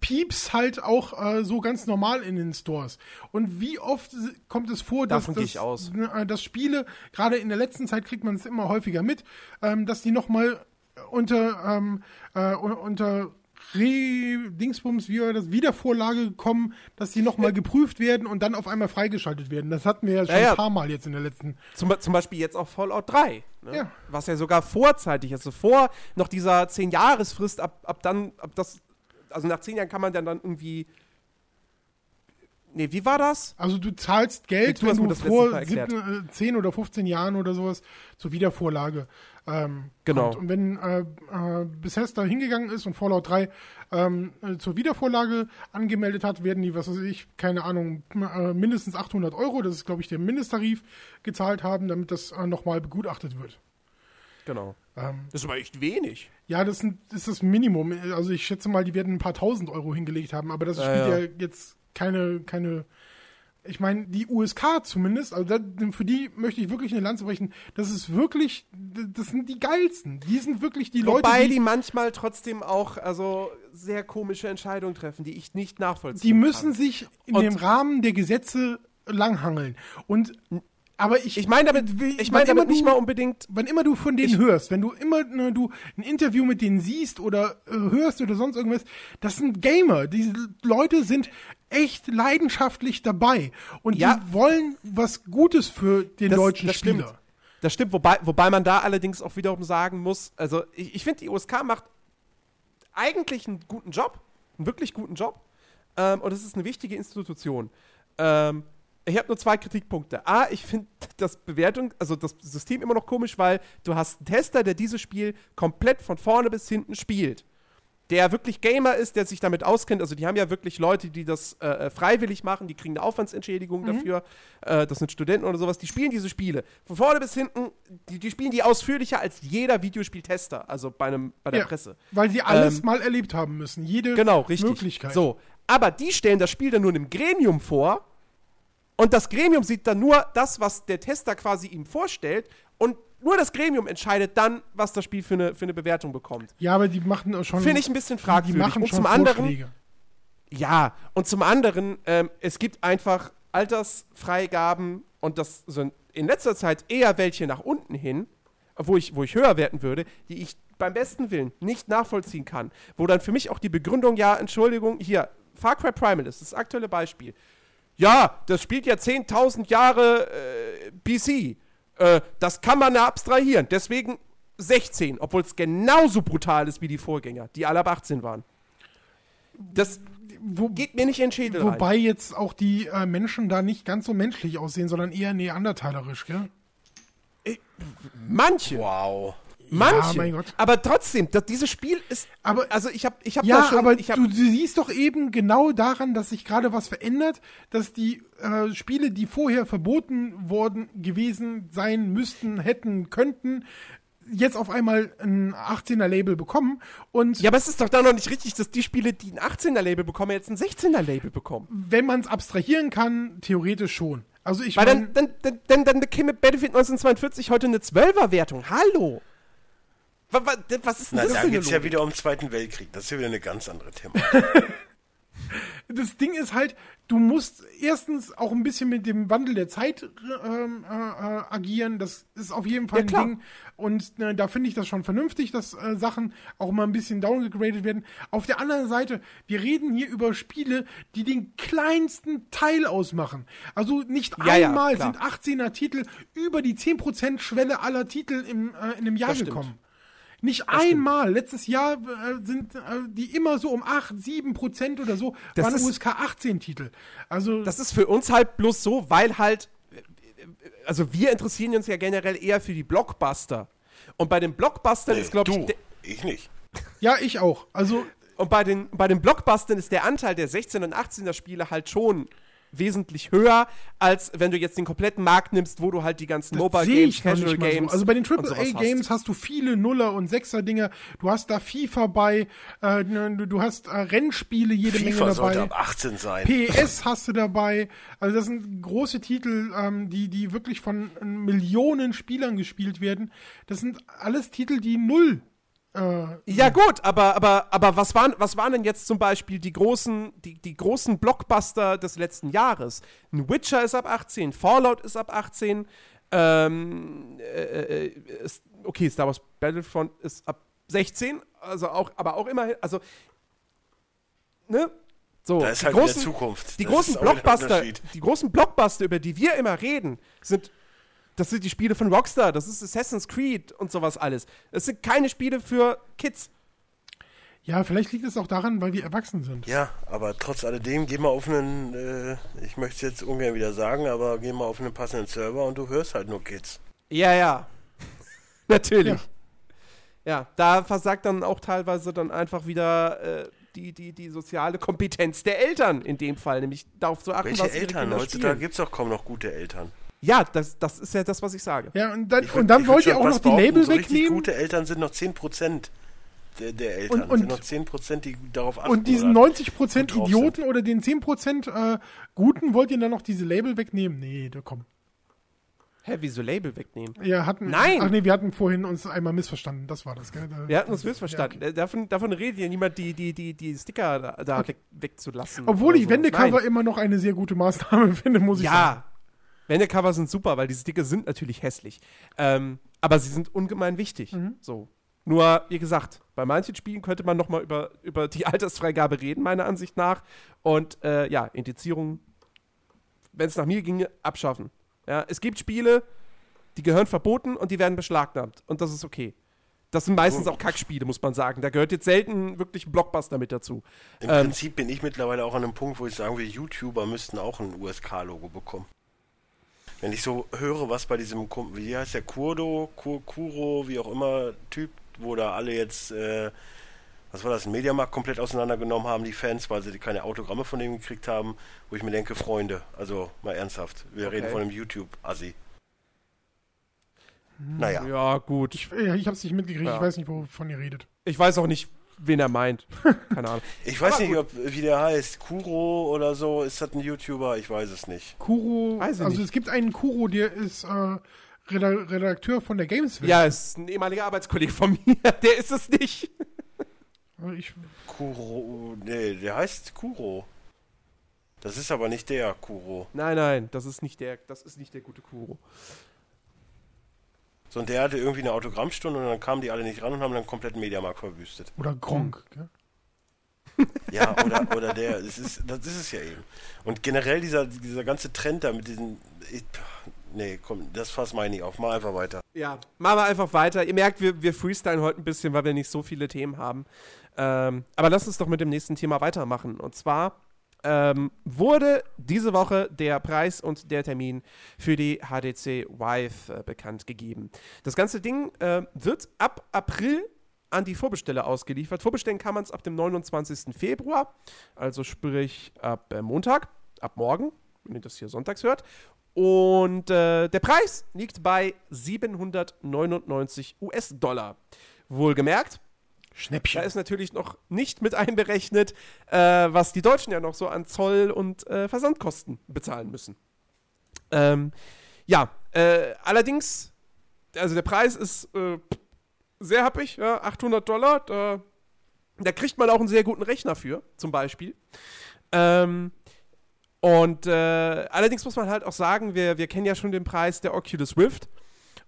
Pieps halt auch äh, so ganz normal in den Stores. Und wie oft kommt es vor, dass, dass, äh, dass Spiele, gerade in der letzten Zeit kriegt man es immer häufiger mit, ähm, dass die nochmal unter, ähm, äh, un- unter Re-Dingsbums, wie war das, Wiedervorlage kommen, dass die nochmal geprüft werden und dann auf einmal freigeschaltet werden. Das hatten wir ja schon Ja, ja. ein paar Mal jetzt in der letzten. Zum, zum Beispiel jetzt auch Fallout 3. Ne? Ja. Was ja sogar vorzeitig ist. Also vor noch dieser 10-Jahresfrist, ab, ab dann, ab das, also nach 10 Jahren kann man dann, dann irgendwie Nee, wie war das? Also du zahlst Geld, Du wenn du vor Mal erklärt. 17, äh, 10 oder 15 Jahren oder sowas zur Wiedervorlage ähm, Genau. kommt. Und wenn äh, äh, Bethesda hingegangen ist und Fallout 3 ähm, äh, zur Wiedervorlage angemeldet hat, werden die, was weiß ich, keine Ahnung, äh, mindestens 800 Euro, das ist glaube ich der Mindesttarif, gezahlt haben, damit das äh, nochmal begutachtet wird. Genau. Ähm, Das ist aber echt wenig. ja, das, sind, das ist das Minimum. Also ich schätze mal, die werden ein paar tausend Euro hingelegt haben, aber das spielt ja. ja. jetzt keine, keine. Ich meine, die USK zumindest, also da, für die möchte ich wirklich eine Lanze brechen. Das ist wirklich, das sind die geilsten. Die sind wirklich die Leute, Wobei die, die manchmal trotzdem auch also sehr komische Entscheidungen treffen, die ich nicht nachvollziehen die müssen kann. sich in Und- dem Rahmen der Gesetze langhangeln. Und aber ich, Ich meine damit, wie- ich meine damit nicht du- mal unbedingt wann immer du von denen Ich- hörst, wenn du immer ne, du ein Interview mit denen siehst oder äh, hörst oder sonst irgendwas, das sind Gamer. Diese Leute sind echt leidenschaftlich dabei und Ja. die wollen was Gutes für den Das- deutschen das Spieler. stimmt. Das stimmt, wobei, wobei man da allerdings auch wiederum sagen muss, also ich, ich finde, die USK macht eigentlich einen guten Job, einen wirklich guten Job. Ähm, und es ist eine wichtige Institution. Ähm, ich habe nur zwei Kritikpunkte. A, ich finde das Bewertung, also das System immer noch komisch, weil du hast einen Tester, der dieses Spiel komplett von vorne bis hinten spielt. Der wirklich Gamer ist, der sich damit auskennt. Also die haben ja wirklich Leute, die das äh, freiwillig machen, die kriegen eine Aufwandsentschädigung dafür. Äh, das sind Studenten oder sowas, die spielen diese Spiele. Von vorne bis hinten, die, die spielen die ausführlicher als jeder Videospieltester, also bei, einem, bei der Ja, Presse. Weil sie alles Ähm, mal erlebt haben müssen. Jede Genau, richtig. Möglichkeit. So, aber die stellen das Spiel dann nur einem Gremium vor und das Gremium sieht dann nur das, was der Tester quasi ihm vorstellt und nur das Gremium entscheidet dann, was das Spiel für eine, für eine Bewertung bekommt. Ja, aber die machen auch schon. Finde ich ein bisschen die fragwürdig. machen und schon zum anderen, Vorschläge. ja, und zum anderen, ähm, es gibt einfach Altersfreigaben und das sind in letzter Zeit eher welche nach unten hin, wo ich, wo ich höher werten würde, die ich beim besten Willen nicht nachvollziehen kann. Wo dann für mich auch die Begründung, ja, Entschuldigung, hier, Far Cry Primal ist das aktuelle Beispiel. Ja, das spielt ja 10.000 Jahre äh, BC. Äh, das kann man abstrahieren. Deswegen 16, obwohl es genauso brutal ist wie die Vorgänger, die alle ab 18 waren. Das Wo, geht mir nicht in den Schädel rein. wobei jetzt auch die äh, Menschen da nicht ganz so menschlich aussehen, sondern eher neandertalerisch, gell? Manche. Wow. Manche. mein Gott. Aber trotzdem, das, dieses Spiel ist. Aber- also ich habe ich hab Ja, da schon. aber hab, du, du siehst doch eben genau daran, dass sich gerade was verändert, dass die äh, Spiele, die vorher verboten worden gewesen sein müssten, hätten, könnten, jetzt auf einmal ein 18er-Label bekommen und ja, aber es ist doch da noch nicht richtig, dass die Spiele, die ein 18er-Label bekommen, jetzt ein 16er-Label bekommen. wenn man es abstrahieren kann, theoretisch schon. Also ich Weil meine, dann, dann, dann, dann, dann käme Battlefield 1942 heute eine 12er-Wertung. Hallo! Was, was ist denn Na, das da für eine geht's ja Logik? wieder um den Zweiten Weltkrieg. Das ist ja wieder eine ganz andere Thematik. das Ding ist halt, du musst erstens auch ein bisschen mit dem Wandel der Zeit ähm, äh, äh, agieren. Das ist auf jeden Fall Ja, ein klar. Ding. Und äh, da finde ich das schon vernünftig, dass äh, Sachen auch mal ein bisschen downgegradet werden. Auf der anderen Seite, wir reden hier über Spiele, die den kleinsten Teil ausmachen. Also nicht Ja, ja, einmal klar. sind 18er Titel über die 10% Schwelle aller Titel im, äh, in einem Jahr Das stimmt. Nicht einmal. Letztes Jahr äh, sind äh, die immer so um 8, 7 Prozent oder so, Das waren ist- USK 18 Titel. Also, Das ist für uns halt bloß so, weil halt. Also wir interessieren uns ja generell eher für die Blockbuster. Und bei den Blockbustern ist, glaube ich. ich nicht. ja, ich auch. Also, Und bei den, bei den Blockbustern ist der Anteil der 16- und 18er Spiele halt schon wesentlich höher, als wenn du jetzt den kompletten Markt nimmst, wo du halt die ganzen Mobile Games, Casual Games. so. Also bei den AAA-Games hast. du viele Nuller- und Sechser-Dinger. Du hast da FIFA bei, äh, du, du hast äh, Rennspiele jede FIFA Menge sollte dabei. ab 18 sein. PS hast du dabei. Also das sind große Titel, ähm, die, die wirklich von äh, Millionen Spielern gespielt werden. Das sind alles Titel, die null Ja gut, aber, aber, aber was, waren, was waren denn jetzt zum Beispiel die großen, die, die großen Blockbuster des letzten Jahres? Ein Witcher ist ab 18, Fallout ist ab 18, ähm, äh, äh, ist, okay, Star Wars Battlefront ist ab 16, also auch, aber auch immerhin, also, ne? So, Da ist die halt großen, Zukunft. Die Das großen Blockbuster, die großen Blockbuster, über die wir immer reden, sind das sind die Spiele von Rockstar, das ist Assassin's Creed und sowas alles. Das sind keine Spiele für Kids. Ja, vielleicht liegt es auch daran, weil wir erwachsen sind. Ja, aber trotz alledem, geh mal auf einen, äh, ich möchte es jetzt ungern wieder sagen, aber geh mal auf einen passenden Server und du hörst halt nur Kids. Ja, ja. Natürlich. Ja. ja. da versagt dann auch teilweise dann einfach wieder äh, die, die, die soziale Kompetenz der Eltern in dem Fall, nämlich darauf zu achten, Welche was Eltern? Heutzutage gibt es doch kaum noch gute Eltern. Ja, das, das ist ja das, was ich sage. Ja, und dann, Ich und dann ich wollt ihr auch noch die Label so wegnehmen gute Eltern sind noch 10% der, der Eltern. Und- und- sind noch 10%, die darauf achten. und diesen oder 90% gut drauf Idioten oder den 10% äh, Guten wollt ihr dann noch diese Label wegnehmen? Nee, da komm. Hä, wieso Label wegnehmen? Wir hatten, Nein! Ach nee, wir hatten vorhin uns einmal missverstanden. Das war das, gell? Da, Wir hatten uns missverstanden. Äh, Davon, davon redet ja niemand, die, die, die, die Sticker da, da weg, wegzulassen. Obwohl ich so. Wendecover Nein. immer noch eine sehr gute Maßnahme finde, muss ich sagen. Ja, Wendecover sind super, weil die Sticker sind natürlich hässlich. Ähm, aber sie sind ungemein wichtig. Mhm. So. Nur, wie gesagt, bei manchen Spielen könnte man noch mal über, über die Altersfreigabe reden, meiner Ansicht nach. Und äh, ja, Indizierung, wenn es nach mir ginge, abschaffen. Ja, es gibt Spiele, die gehören verboten und die werden beschlagnahmt. Und das ist okay. Das sind meistens auch Kackspiele, muss man sagen. Da gehört jetzt selten wirklich ein Blockbuster mit dazu. Im Ähm, Prinzip bin ich mittlerweile auch an einem Punkt, wo ich sagen will, YouTuber müssten auch ein USK-Logo bekommen. Wenn ich so höre, was bei diesem, wie heißt der, Kurdo, Kur, Kuro, wie auch immer, Typ, wo da alle jetzt, äh, was war das, einen Mediamarkt komplett auseinandergenommen haben, die Fans, weil sie keine Autogramme von dem gekriegt haben, wo ich mir denke, Freunde, also mal ernsthaft, wir Okay. reden von einem YouTube-Assi. Naja, Ja, gut. Ich, ich habe es nicht mitgekriegt. Ja. Ich weiß nicht, wovon ihr redet. Ich weiß auch nicht, wen er meint. Keine Ahnung. ich weiß Aber nicht, ob, wie der heißt, Kuro oder so, ist das ein YouTuber? Ich weiß es nicht. Kuro, Weiß also nicht. es gibt einen Kuro, der ist äh, Reda- Redakteur von der Gameswelt. Ja, ist ein ehemaliger Arbeitskollege von mir. Der ist es nicht. Ich, Kuro, nee, der heißt Kuro. Das ist aber nicht der Kuro. Nein, nein, das ist nicht der, das ist nicht der gute Kuro. So, und der hatte irgendwie eine Autogrammstunde und dann kamen die alle nicht ran und haben dann komplett den Mediamarkt verwüstet. oder Gronk. Gell? Ja, oder, oder der, das ist, das ist es ja eben. Und generell dieser, dieser ganze Trend da mit diesen, ich, nee, komm, das fass mal nicht auf, mal einfach weiter. Ja, machen wir einfach weiter. Ihr merkt, wir, wir freestylen heute ein bisschen, weil wir nicht so viele Themen haben. Ähm, aber lass uns doch mit dem nächsten Thema weitermachen. Und zwar ähm, wurde diese Woche der Preis und der Termin für die HDC Vive äh, bekannt gegeben. Das ganze Ding äh, wird ab April an die Vorbesteller ausgeliefert. Vorbestellen kann man es ab dem 29. Februar, also sprich ab äh, Montag, ab morgen, wenn ihr das hier sonntags hört. Und äh, der Preis liegt bei 799 US-Dollar. Wohlgemerkt, da Schnäppchen. ist natürlich noch nicht mit einberechnet, äh, was die Deutschen ja noch so an Zoll und äh, Versandkosten bezahlen müssen. Ähm, ja, äh, allerdings, also der Preis ist äh, sehr happig, ja, 800 Dollar. Da, da kriegt man auch einen sehr guten Rechner für, zum Beispiel. Ähm, und äh, allerdings muss man halt auch sagen, wir, wir kennen ja schon den Preis der Oculus Rift.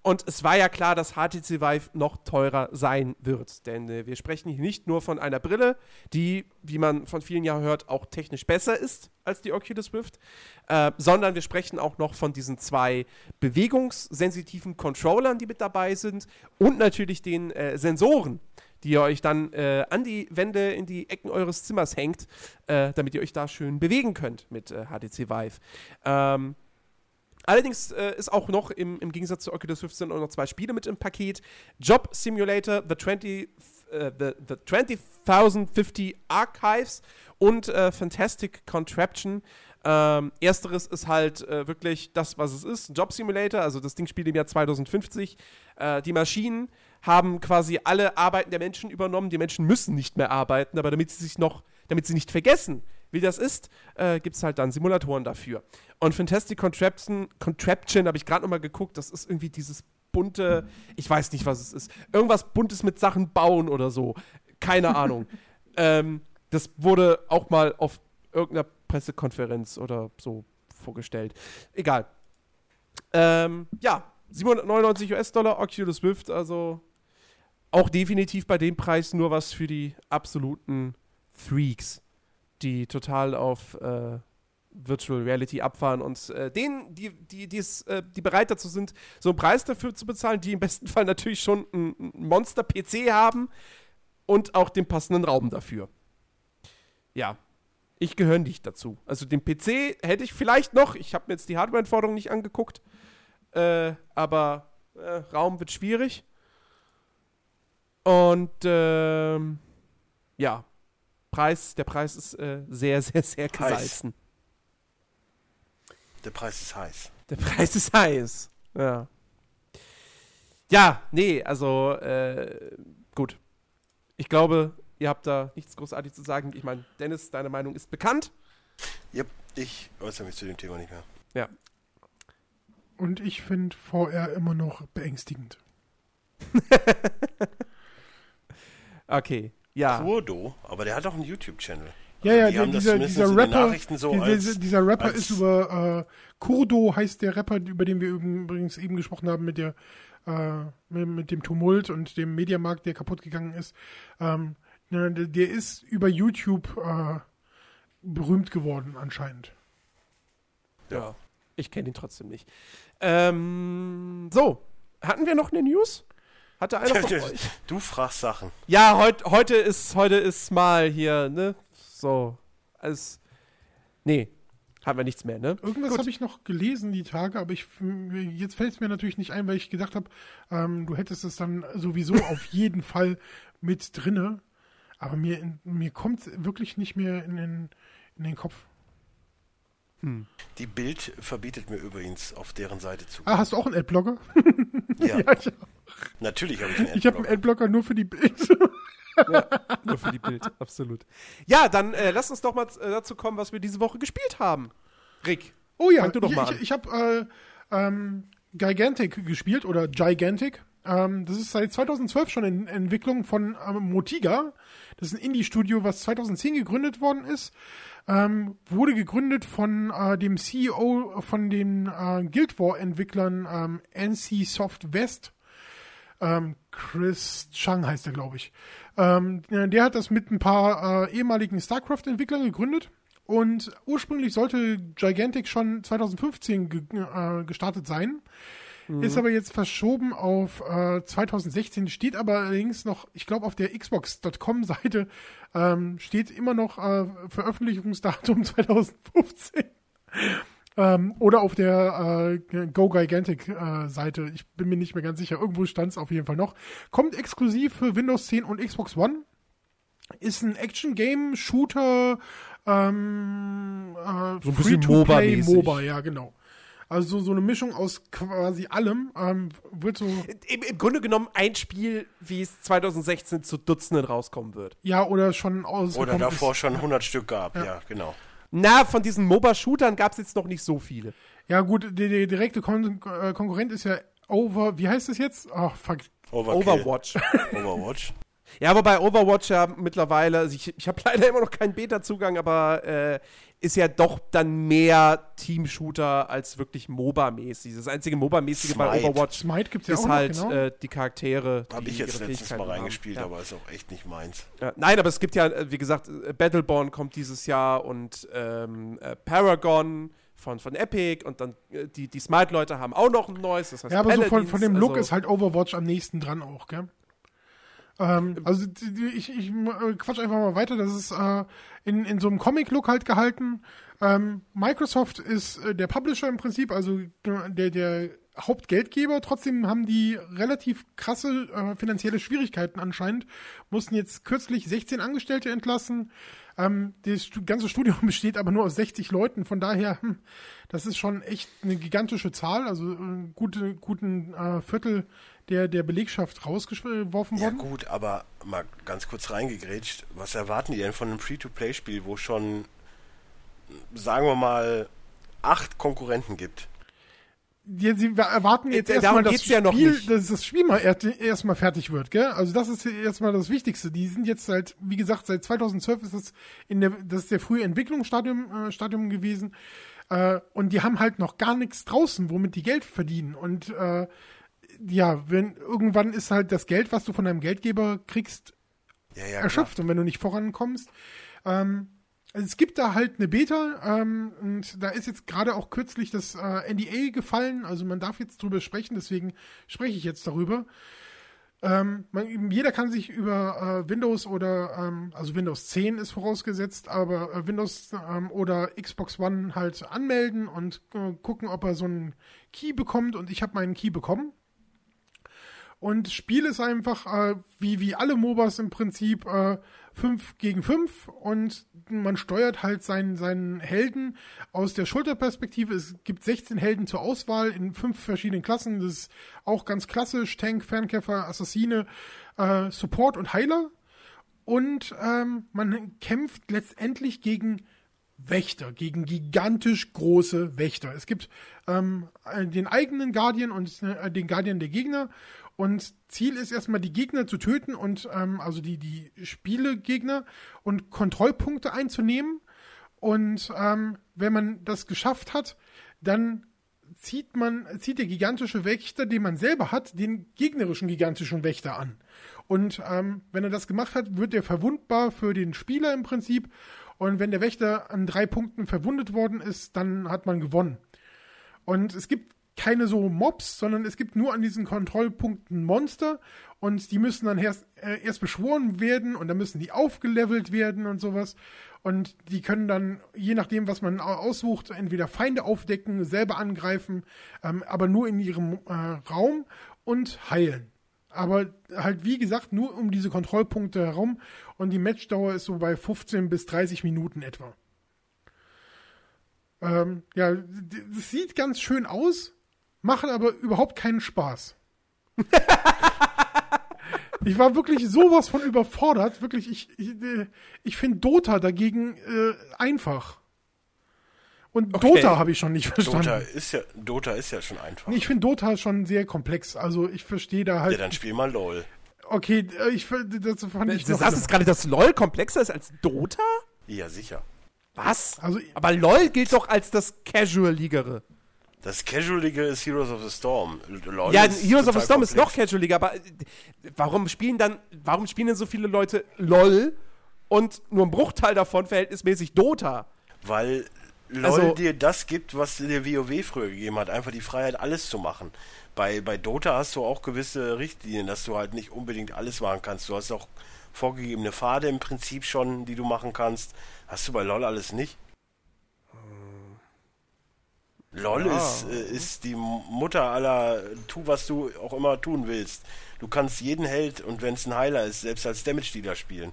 Und es war ja klar, dass HTC Vive noch teurer sein wird. Denn äh, wir sprechen hier nicht nur von einer Brille, die, wie man von vielen ja hört, auch technisch besser ist als die Oculus Rift, äh, sondern wir sprechen auch noch von diesen zwei bewegungssensitiven Controllern, die mit dabei sind und natürlich den äh, Sensoren, die ihr euch dann äh, an die Wände in die Ecken eures Zimmers hängt, äh, damit ihr euch da schön bewegen könnt mit äh, HTC Vive. Ähm, Allerdings äh, ist auch noch im, im Gegensatz zu Oculus Rift sind auch noch zwei Spiele mit im Paket. Job Simulator, The 20, äh, the, the 20,050 Archives und äh, Fantastic Contraption. Ähm, ersteres ist halt äh, wirklich das, was es ist. Job Simulator, also das Ding spielt im Jahr 2050. Äh, die Maschinen haben quasi alle Arbeiten der Menschen übernommen. Die Menschen müssen nicht mehr arbeiten, aber damit sie sich noch, damit sie nicht vergessen, wie das ist, äh, gibt es halt dann Simulatoren dafür. Und Fantastic Contraption, Contraption habe ich gerade nochmal geguckt, das ist irgendwie dieses bunte, ich weiß nicht, was es ist. Irgendwas Buntes mit Sachen bauen oder so. Keine Ahnung. ähm, das wurde auch mal auf irgendeiner Pressekonferenz oder so vorgestellt. Egal. Ähm, ja, 799 US-Dollar, Oculus Rift, also auch definitiv bei dem Preis nur was für die absoluten Freaks, die total auf äh, Virtual Reality abfahren und äh, denen, die, die, die's, äh, die bereit dazu sind, so einen Preis dafür zu bezahlen, die im besten Fall natürlich schon einen Monster-PC haben, und auch den passenden Raum dafür. Ja, ich gehöre nicht dazu. Also den PC hätte ich vielleicht noch. Ich habe mir jetzt die Hardware-Anforderungen nicht angeguckt. Äh, aber äh, Raum wird schwierig. Und ähm, ja, Preis, der Preis ist äh, sehr, sehr, sehr gesalzen. Der Preis ist heiß. Der Preis ist heiß. Ja. Ja, nee, also äh, gut. Ich glaube, ihr habt da nichts großartig zu sagen. Ich meine, Dennis, deine Meinung ist bekannt. Yep, ich äußere mich zu dem Thema nicht mehr. Ja. Und ich finde VR immer noch beängstigend. okay, ja. Kurdo, aber der hat auch einen YouTube-Channel. Ja, ja, Die der, dieser, dieser Rapper, so die- als- dieser, Rapper ist über äh, Kurdo heißt der Rapper, über den wir übrigens eben gesprochen haben mit der äh, mit, mit dem Tumult und dem Mediamarkt, der kaputt gegangen ist. Ähm, ne, der, der ist über YouTube äh, berühmt geworden anscheinend. Ja. Ich kenne ihn trotzdem nicht. Ähm, so, hatten wir noch eine News? Hatte einer von euch? du fragst Sachen. Ja, heut, heute ist heute ist mal hier, ne? So. Als. Nee, haben wir nichts mehr, ne? Irgendwas habe ich noch gelesen die Tage, aber ich jetzt fällt es mir natürlich nicht ein, weil ich gedacht habe, ähm, du hättest es dann sowieso auf jeden Fall mit drinne. Aber mir, mir kommt wirklich nicht mehr in den, in den Kopf. Die Bild verbietet mir übrigens auf deren Seite zu. Ah, hast du auch einen Adblocker? Ja, ja, ich, natürlich habe ich einen ich habe einen Adblocker. Adblocker nur für die Bild. Nur für die Bild, absolut. Ja, dann äh, lass uns doch mal äh, dazu kommen, was wir diese Woche gespielt haben. Rick. Oh ja, Fang du doch ich, mal ich, an. ich habe äh, ähm, Gigantic gespielt oder Gigantic. Ähm, das ist seit 2012 schon in Entwicklung von ähm, Motiga. Das ist ein Indie-Studio, was 2010 gegründet worden ist. Ähm, wurde gegründet von äh, dem CEO von den äh, Guild War-Entwicklern ähm, NC Soft West. Ähm, Chris Chang heißt er, glaube ich. Ähm, der hat das mit ein paar äh, ehemaligen StarCraft-Entwicklern gegründet. Und ursprünglich sollte Gigantic schon 2015 ge äh, gestartet sein. Ist aber jetzt verschoben auf äh, 2016, steht aber allerdings noch, ich glaube, auf der Xbox.com-Seite ähm, steht immer noch äh, Veröffentlichungsdatum 2015. Ähm, oder auf der äh, Go Gigantic äh, Seite. Ich bin mir nicht mehr ganz sicher. Irgendwo stand es auf jeden Fall noch. Kommt exklusiv für Windows 10 und Xbox One. Ist ein Action-Game, Shooter, ähm, äh, So ein bisschen Free-to-Play MOBA-mäßig. MOBA, ja, genau. Also so, so eine Mischung aus quasi allem. Ähm, wird so, Im, Im Grunde genommen ein Spiel, wie es 2016 zu Dutzenden rauskommen wird. ja, oder schon aus. Oder davor schon 100 Stück gab, ja, genau. Na, von diesen MOBA-Shootern gab es jetzt noch nicht so viele. Ja, gut, der, der direkte Kon äh, Konkurrent ist ja Over. Wie heißt das jetzt? Ach, fuck. Overkill. Overwatch. Overwatch. Ja, aber bei Overwatch ja mittlerweile, also ich, ich habe leider immer noch keinen Beta-Zugang, aber äh, ist ja doch dann mehr Team-Shooter als wirklich MOBA-mäßig. Das einzige MOBA-mäßige bei. Overwatch Smite gibt's ja ist auch halt noch, genau. äh, die Charaktere. Habe ich jetzt letztens mal haben. reingespielt, ja. aber ist auch echt nicht meins. Ja, nein, aber es gibt ja, äh, wie gesagt, äh, Battleborn kommt dieses Jahr und ähm, äh, Paragon von, von Epic und dann äh, die, die Smite-Leute haben auch noch ein neues. Das heißt Ja, aber so von, Paladins, von dem Look also- ist halt Overwatch am nächsten dran auch, gell? Ähm, also ich, ich äh, quatsch einfach mal weiter. Das ist äh, in, in so einem Comic-Look halt gehalten. Ähm, Microsoft ist äh, der Publisher im Prinzip, also der, der Hauptgeldgeber. Trotzdem haben die relativ krasse äh, finanzielle Schwierigkeiten anscheinend. Mussten jetzt kürzlich 16 Angestellte entlassen. Ähm, das ganze Studium besteht aber nur aus 60 Leuten. Von daher, hm, das ist schon echt eine gigantische Zahl. Also äh, gute, guten äh, Viertel der, der Belegschaft rausgeworfen Ja worden. gut, aber mal ganz kurz reingegrätscht, was erwarten die denn von einem Free-to-Play-Spiel, wo schon, sagen wir mal, acht Konkurrenten gibt? Die, sie erwarten jetzt Äh, erstmal, dass, ja dass das Spiel mal erstmal fertig wird, gell? Also das ist erstmal das Wichtigste. Die sind jetzt seit, wie gesagt, seit 2012 ist das in der, das ist der frühe Entwicklungsstadium äh, Stadium gewesen. Äh, und die haben halt noch gar nichts draußen, womit die Geld verdienen. Und äh, ja, wenn irgendwann ist halt das Geld, was du von deinem Geldgeber kriegst, Ja, ja, klar. erschöpft. Und wenn du nicht vorankommst, ähm, also es gibt da halt eine Beta ähm, und da ist jetzt gerade auch kürzlich das äh, NDA gefallen, also man darf jetzt drüber sprechen, deswegen spreche ich jetzt darüber. Ähm, man, jeder kann sich über äh, Windows oder, ähm, also Windows 10 ist vorausgesetzt, aber äh, Windows ähm, oder Xbox One halt anmelden und äh, gucken, ob er so einen Key bekommt. Und ich habe meinen Key bekommen. Und Spiel ist einfach, äh, wie, wie alle MOBAs im Prinzip, äh, 5 gegen 5 und man steuert halt seinen, seinen Helden aus der Schulterperspektive. Es gibt 16 Helden zur Auswahl in fünf verschiedenen Klassen. Das ist auch ganz klassisch. Tank, Fernkämpfer, Assassine, äh, Support und Heiler. Und ähm, man kämpft letztendlich gegen Wächter, gegen gigantisch große Wächter. Es gibt ähm, den eigenen Guardian und äh, den Guardian der Gegner. Und Ziel ist erstmal, die Gegner zu töten und ähm, also die, die Spielegegner und Kontrollpunkte einzunehmen. Und ähm, wenn man das geschafft hat, dann zieht man, zieht der gigantische Wächter, den man selber hat, den gegnerischen gigantischen Wächter an. Und ähm, wenn er das gemacht hat, wird er verwundbar für den Spieler im Prinzip. Und wenn der Wächter an drei Punkten verwundet worden ist, dann hat man gewonnen. Und es gibt keine so Mobs, sondern es gibt nur an diesen Kontrollpunkten Monster und die müssen dann erst, äh, erst beschworen werden und dann müssen die aufgelevelt werden und sowas. Und die können dann, je nachdem, was man aussucht, entweder Feinde aufdecken, selber angreifen, ähm, aber nur in ihrem äh, Raum und heilen. Aber halt, wie gesagt, nur um diese Kontrollpunkte herum und die Matchdauer ist so bei 15 bis 30 Minuten etwa. Ähm, ja, das sieht ganz schön aus, machen aber überhaupt keinen Spaß. ich war wirklich sowas von überfordert. Wirklich, ich, ich, ich finde Dota dagegen äh, einfach. Und okay. Dota habe ich schon nicht verstanden. Dota ist ja, Dota ist ja schon einfach. Ich finde Dota schon sehr komplex. Also ich verstehe da halt. Ja, dann spiel mal LOL. Okay, äh, ich das fand ich. Das heißt jetzt gerade, dass LOL komplexer ist als Dota? Ja, sicher. Was? Also, Aber LOL gilt doch als das Casual-Ligere. Das Casualige ist Heroes of the Storm. LOL ja, Heroes of the Storm komplex. ist noch casualiger, aber äh, warum spielen dann, warum spielen denn so viele Leute LOL und nur ein Bruchteil davon verhältnismäßig Dota? Weil LOL also, dir das gibt, was dir WoW früher gegeben hat, einfach die Freiheit, alles zu machen. Bei, bei Dota hast du auch gewisse Richtlinien, dass du halt nicht unbedingt alles machen kannst. Du hast auch vorgegebene Pfade im Prinzip schon, die du machen kannst. Hast du bei LOL alles nicht? LOL ja. ist, äh, ist die Mutter aller, tu was du auch immer tun willst. Du kannst jeden Held und wenn es ein Heiler ist, selbst als Damage-Dealer spielen.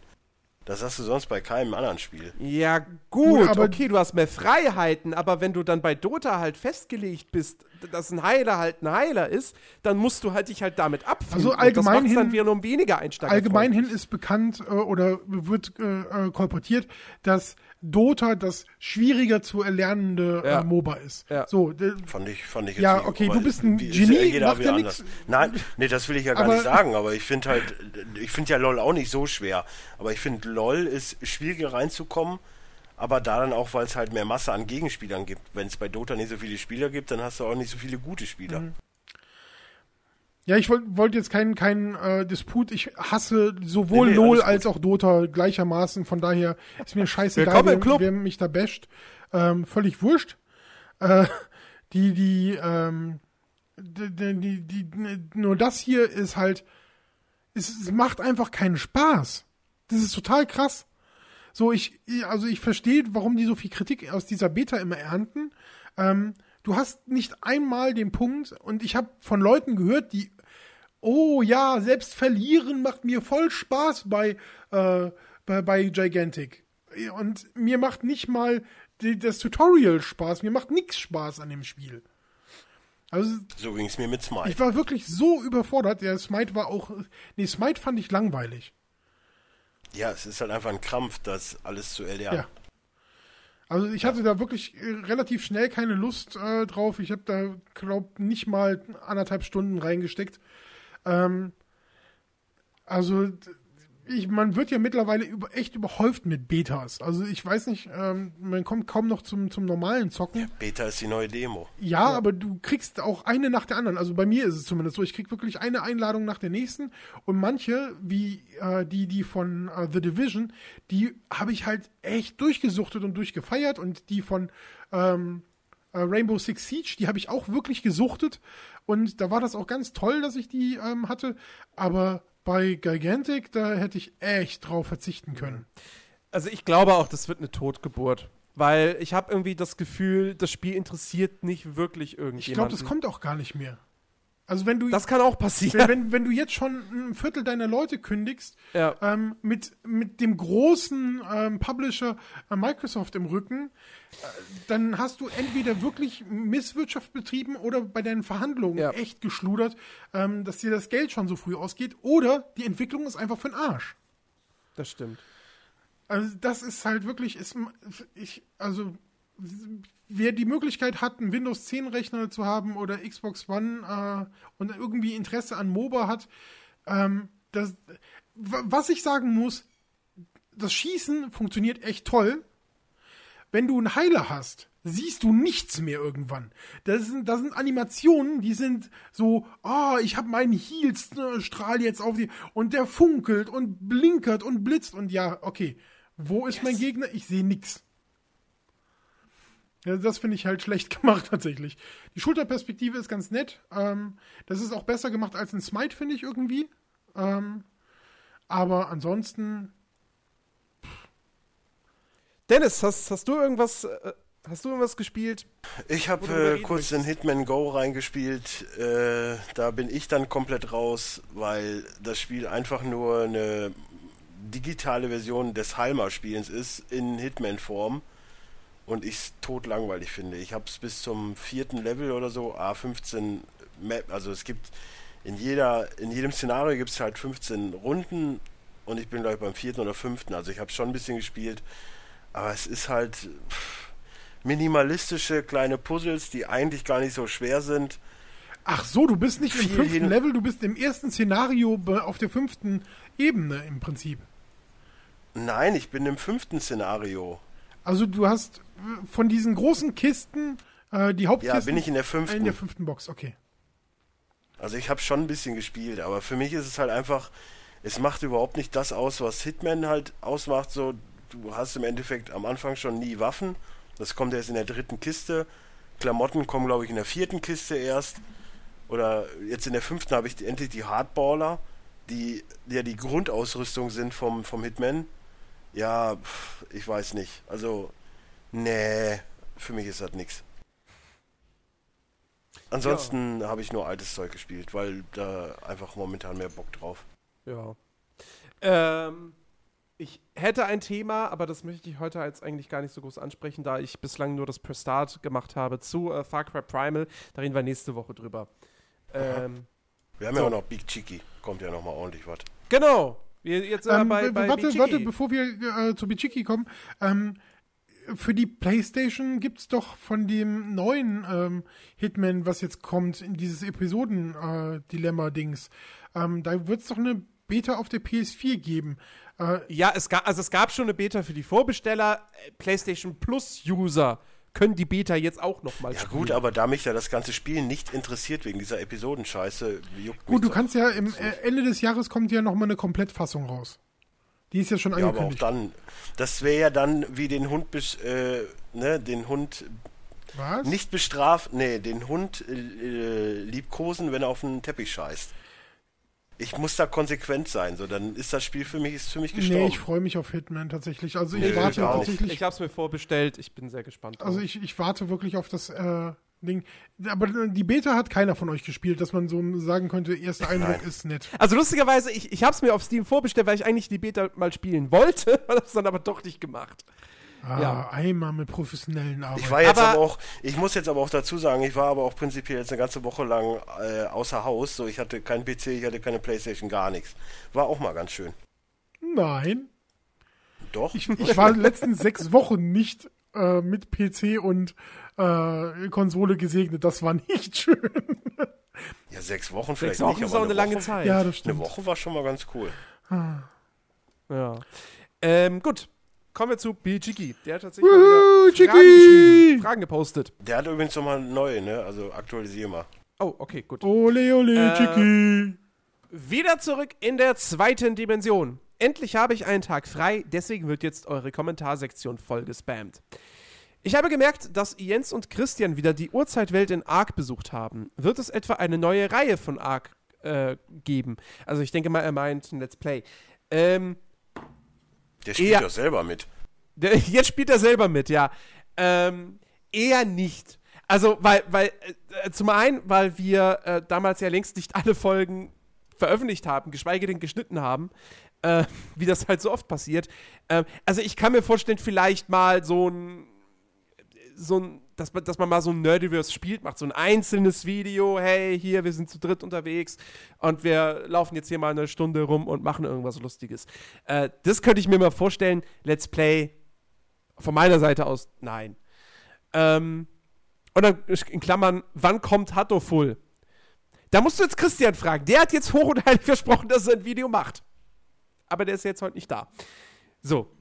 Das hast du sonst bei keinem anderen Spiel. Ja, gut, aber okay, du hast mehr Freiheiten, aber wenn du dann bei Dota halt festgelegt bist, dass ein Heiler halt ein Heiler ist, dann musst du halt dich halt damit abfinden. Also allgemein hin, dann wieder nur weniger Einsteiger. Allgemein hin ist bekannt äh, oder wird äh, äh kolportiert, dass Dota das schwieriger zu erlernende äh, ja. äh, MOBA ist. Ja. So, fand ich, fand ich jetzt Ja, okay, du bist ein Genie, macht ja nichts. Nein, nee, das will ich ja gar aber, nicht sagen, aber ich finde halt, ich finde ja LOL auch nicht so schwer, aber ich finde LOL ist schwieriger reinzukommen, aber da dann auch, weil es halt mehr Masse an Gegenspielern gibt. Wenn es bei Dota nicht so viele Spieler gibt, dann hast du auch nicht so viele gute Spieler. Mhm. Ja, ich wollte wollt jetzt keinen kein, äh, Disput. Ich hasse sowohl nee, nee, LOL als auch Dota gleichermaßen. Von daher ist mir scheißegal, wer, wer mich da basht. Ähm, völlig wurscht. Äh, die, die, ähm, die, die, die, nur das hier ist halt, es, es macht einfach keinen Spaß. Das ist total krass. So, ich, also ich verstehe, warum die so viel Kritik aus dieser Beta immer ernten. Ähm, du hast nicht einmal den Punkt, und ich habe von Leuten gehört, die, oh ja, selbst verlieren macht mir voll Spaß bei, äh, bei, bei Gigantic. Und mir macht nicht mal die, das Tutorial Spaß, mir macht nichts Spaß an dem Spiel. Also, so ging es mir mit Smite. Ich war wirklich so überfordert. Der Smite war auch. Nee, Smite fand ich langweilig. Ja, es ist halt einfach ein Krampf, das alles zu erlernen. Ja. Also ich hatte da wirklich äh, relativ schnell keine Lust äh, drauf. Ich habe da, glaub, nicht mal anderthalb Stunden reingesteckt. Ähm, also ich, man wird ja mittlerweile über, echt überhäuft mit Betas. Also ich weiß nicht, ähm, man kommt kaum noch zum, zum normalen Zocken. Ja, Beta ist die neue Demo. Ja, ja, aber du kriegst auch eine nach der anderen. Also bei mir ist es zumindest so. Ich krieg wirklich eine Einladung nach der nächsten. Und manche, wie äh, die, die von äh, The Division, die habe ich halt echt durchgesuchtet und durchgefeiert. Und die von ähm, äh, Rainbow Six Siege, die habe ich auch wirklich gesuchtet. Und da war das auch ganz toll, dass ich die ähm, hatte. Aber bei Gigantic, da hätte ich echt drauf verzichten können. Also ich glaube auch, das wird eine Totgeburt. Weil ich habe irgendwie das Gefühl, das Spiel interessiert nicht wirklich irgendjemanden. Ich glaube, das kommt auch gar nicht mehr. Also wenn du Das kann auch passieren. wenn, wenn, du jetzt schon ein Viertel deiner Leute kündigst, Ja. ähm, mit, mit dem großen ähm, Publisher äh, Microsoft im Rücken, äh, dann hast du entweder wirklich Misswirtschaft betrieben oder bei deinen Verhandlungen Ja. echt geschludert, ähm, dass dir das Geld schon so früh ausgeht, oder die Entwicklung ist einfach für den Arsch. Das stimmt. Also das ist halt wirklich, ist, ich, also wer die Möglichkeit hat, einen Windows 10 Rechner zu haben oder Xbox One äh, und irgendwie Interesse an MOBA hat, ähm, das, was ich sagen muss, das Schießen funktioniert echt toll. Wenn du einen Heiler hast, siehst du nichts mehr irgendwann. Das sind, das sind Animationen, die sind so, ah, ich habe meinen Heal-Strahl jetzt auf die und der funkelt und blinkert und blitzt und ja, okay, wo ist mein Gegner? Ich sehe nix. Ja, das finde ich halt schlecht gemacht tatsächlich. Die Schulterperspektive ist ganz nett. Ähm, das ist auch besser gemacht als ein Smite, finde ich irgendwie. Ähm, aber ansonsten, Dennis, hast, hast du irgendwas, äh, hast du irgendwas gespielt? Ich habe äh, kurz in Hitman Go reingespielt. Äh, da bin ich dann komplett raus, weil das Spiel einfach nur eine digitale Version des Halma-Spielens ist in Hitman-Form und ich es totlangweilig finde. Ich habe es bis zum vierten Level oder so, A15 Map, also es gibt in jeder, in jedem Szenario gibt es halt 15 Runden und ich bin glaube ich beim vierten oder fünften, also ich habe schon ein bisschen gespielt, aber es ist halt pff, minimalistische kleine Puzzles, die eigentlich gar nicht so schwer sind. ach so, du bist nicht im fünften Level, du bist im ersten Szenario auf der fünften Ebene im Prinzip. Nein, ich bin im fünften Szenario. Also du hast von diesen großen Kisten äh, die Ja, Hauptkisten bin ich in der in fünften. der fünften Box, okay. Also ich habe schon ein bisschen gespielt, aber für mich ist es halt einfach, es macht überhaupt nicht das aus, was Hitman halt ausmacht. So, du hast im Endeffekt am Anfang schon nie Waffen. Das kommt erst in der dritten Kiste. Klamotten kommen, glaube ich, in der vierten Kiste erst. Oder jetzt in der fünften habe ich die- endlich die Hardballer, die die ja die Grundausrüstung sind vom, vom Hitman. Ja, ich weiß nicht. Also, nee, für mich ist das nix. Ansonsten habe ich nur altes Zeug gespielt, weil da einfach momentan mehr Bock drauf. Ja. Ähm, ich hätte ein Thema, aber das möchte ich heute jetzt eigentlich gar nicht so groß ansprechen, da ich bislang nur das Per Start gemacht habe zu äh, Far Cry Primal. Da reden wir nächste Woche drüber. Ähm, Wir haben So. ja auch noch Big Chicky, kommt ja noch mal ordentlich was. genau. Wir, jetzt wir Ähm, bei, bei warte, Bichiki. warte, bevor wir äh, zu Bichiki kommen. Ähm, für die PlayStation gibt's doch von dem neuen ähm, Hitman, was jetzt kommt, in dieses Episoden-Dilemma-Dings, ähm, da wird's doch eine Beta auf der PS4 geben. Äh, Ja, es gab, also es gab schon eine Beta für die Vorbesteller. Äh, PlayStation Plus User können die Beta jetzt auch noch mal Ja spielen. gut, aber da mich ja das ganze Spiel nicht interessiert wegen dieser Episodenscheiße, juckt mich gut, du kannst ja im äh, Ende des Jahres kommt ja noch mal eine Komplettfassung raus. Die ist ja schon Ja, aber auch angekündigt. dann, das wäre ja dann wie den Hund, äh, ne, den Hund Was? nicht bestraft, nee, den Hund äh, äh, liebkosen, wenn er auf den Teppich scheißt. Ich muss da konsequent sein, so dann ist das Spiel für mich ist für mich gestorben. Nee, ich freue mich auf Hitman tatsächlich. Also ich Nee, warte tatsächlich Ich habe es mir vorbestellt. Ich bin sehr gespannt. Also ich, ich warte wirklich auf das äh, Ding. Aber die Beta hat keiner von euch gespielt, dass man so sagen könnte, erster Eindruck Nein. Also ist nett. lustigerweise, ich, ich habe es mir auf Steam vorbestellt, weil ich eigentlich die Beta mal spielen wollte, habe es dann aber doch nicht gemacht. Ah, Ja. einmal mit professionellen Arbeit. Ich war jetzt Aber- aber, auch, ich muss jetzt aber auch dazu sagen, ich war aber auch prinzipiell jetzt eine ganze Woche lang äh, außer Haus, so ich hatte keinen PC, ich hatte keine Playstation, gar nichts. War auch mal ganz schön. Nein. Doch? Ich, ich war letzten sechs Wochen nicht äh, mit PC und äh, Konsole gesegnet. Das war nicht schön. ja, sechs Wochen vielleicht Sechs Wochen nicht, ist auch eine lange Woche, Zeit. ja, das Eine stimmt. Woche war schon mal ganz cool. Ja. Ähm, gut. Kommen wir zu Jiggy. Der hat tatsächlich wieder Fragen, geschrieben, Fragen gepostet. Der hat übrigens nochmal neu, ne? Also aktualisier mal. Oh, okay, gut. Ole, ole, Äh, Chicky. Wieder zurück in der zweiten Dimension. Endlich habe ich einen Tag frei, deswegen wird jetzt eure Kommentarsektion voll gespammt. Ich habe gemerkt, dass Jens und Christian wieder die Urzeitwelt in Ark besucht haben. Wird es etwa eine neue Reihe von Ark äh, geben? Also ich denke mal, er meint ein Let's Play. Ähm, Der spielt doch selber mit. der, jetzt spielt er selber mit, ja. Ähm, eher nicht. Also, weil, weil, äh, zum einen, weil wir äh, damals ja längst nicht alle Folgen veröffentlicht haben, geschweige denn geschnitten haben, äh, wie das halt so oft passiert. Ähm, also, ich kann mir vorstellen, vielleicht mal so ein, so ein, dass man, dass man mal so ein Nerdiverse spielt, macht so ein einzelnes Video, hey, hier, wir sind zu dritt unterwegs und wir laufen jetzt hier mal eine Stunde rum und machen irgendwas Lustiges. Äh, das könnte ich mir mal vorstellen. Let's Play von meiner Seite aus, nein. Ähm, und dann in Klammern, wann kommt Hatto Full? Da musst du jetzt Christian fragen. Der hat jetzt hoch und heilig versprochen, dass er ein Video macht. Aber der ist jetzt heute nicht da. So.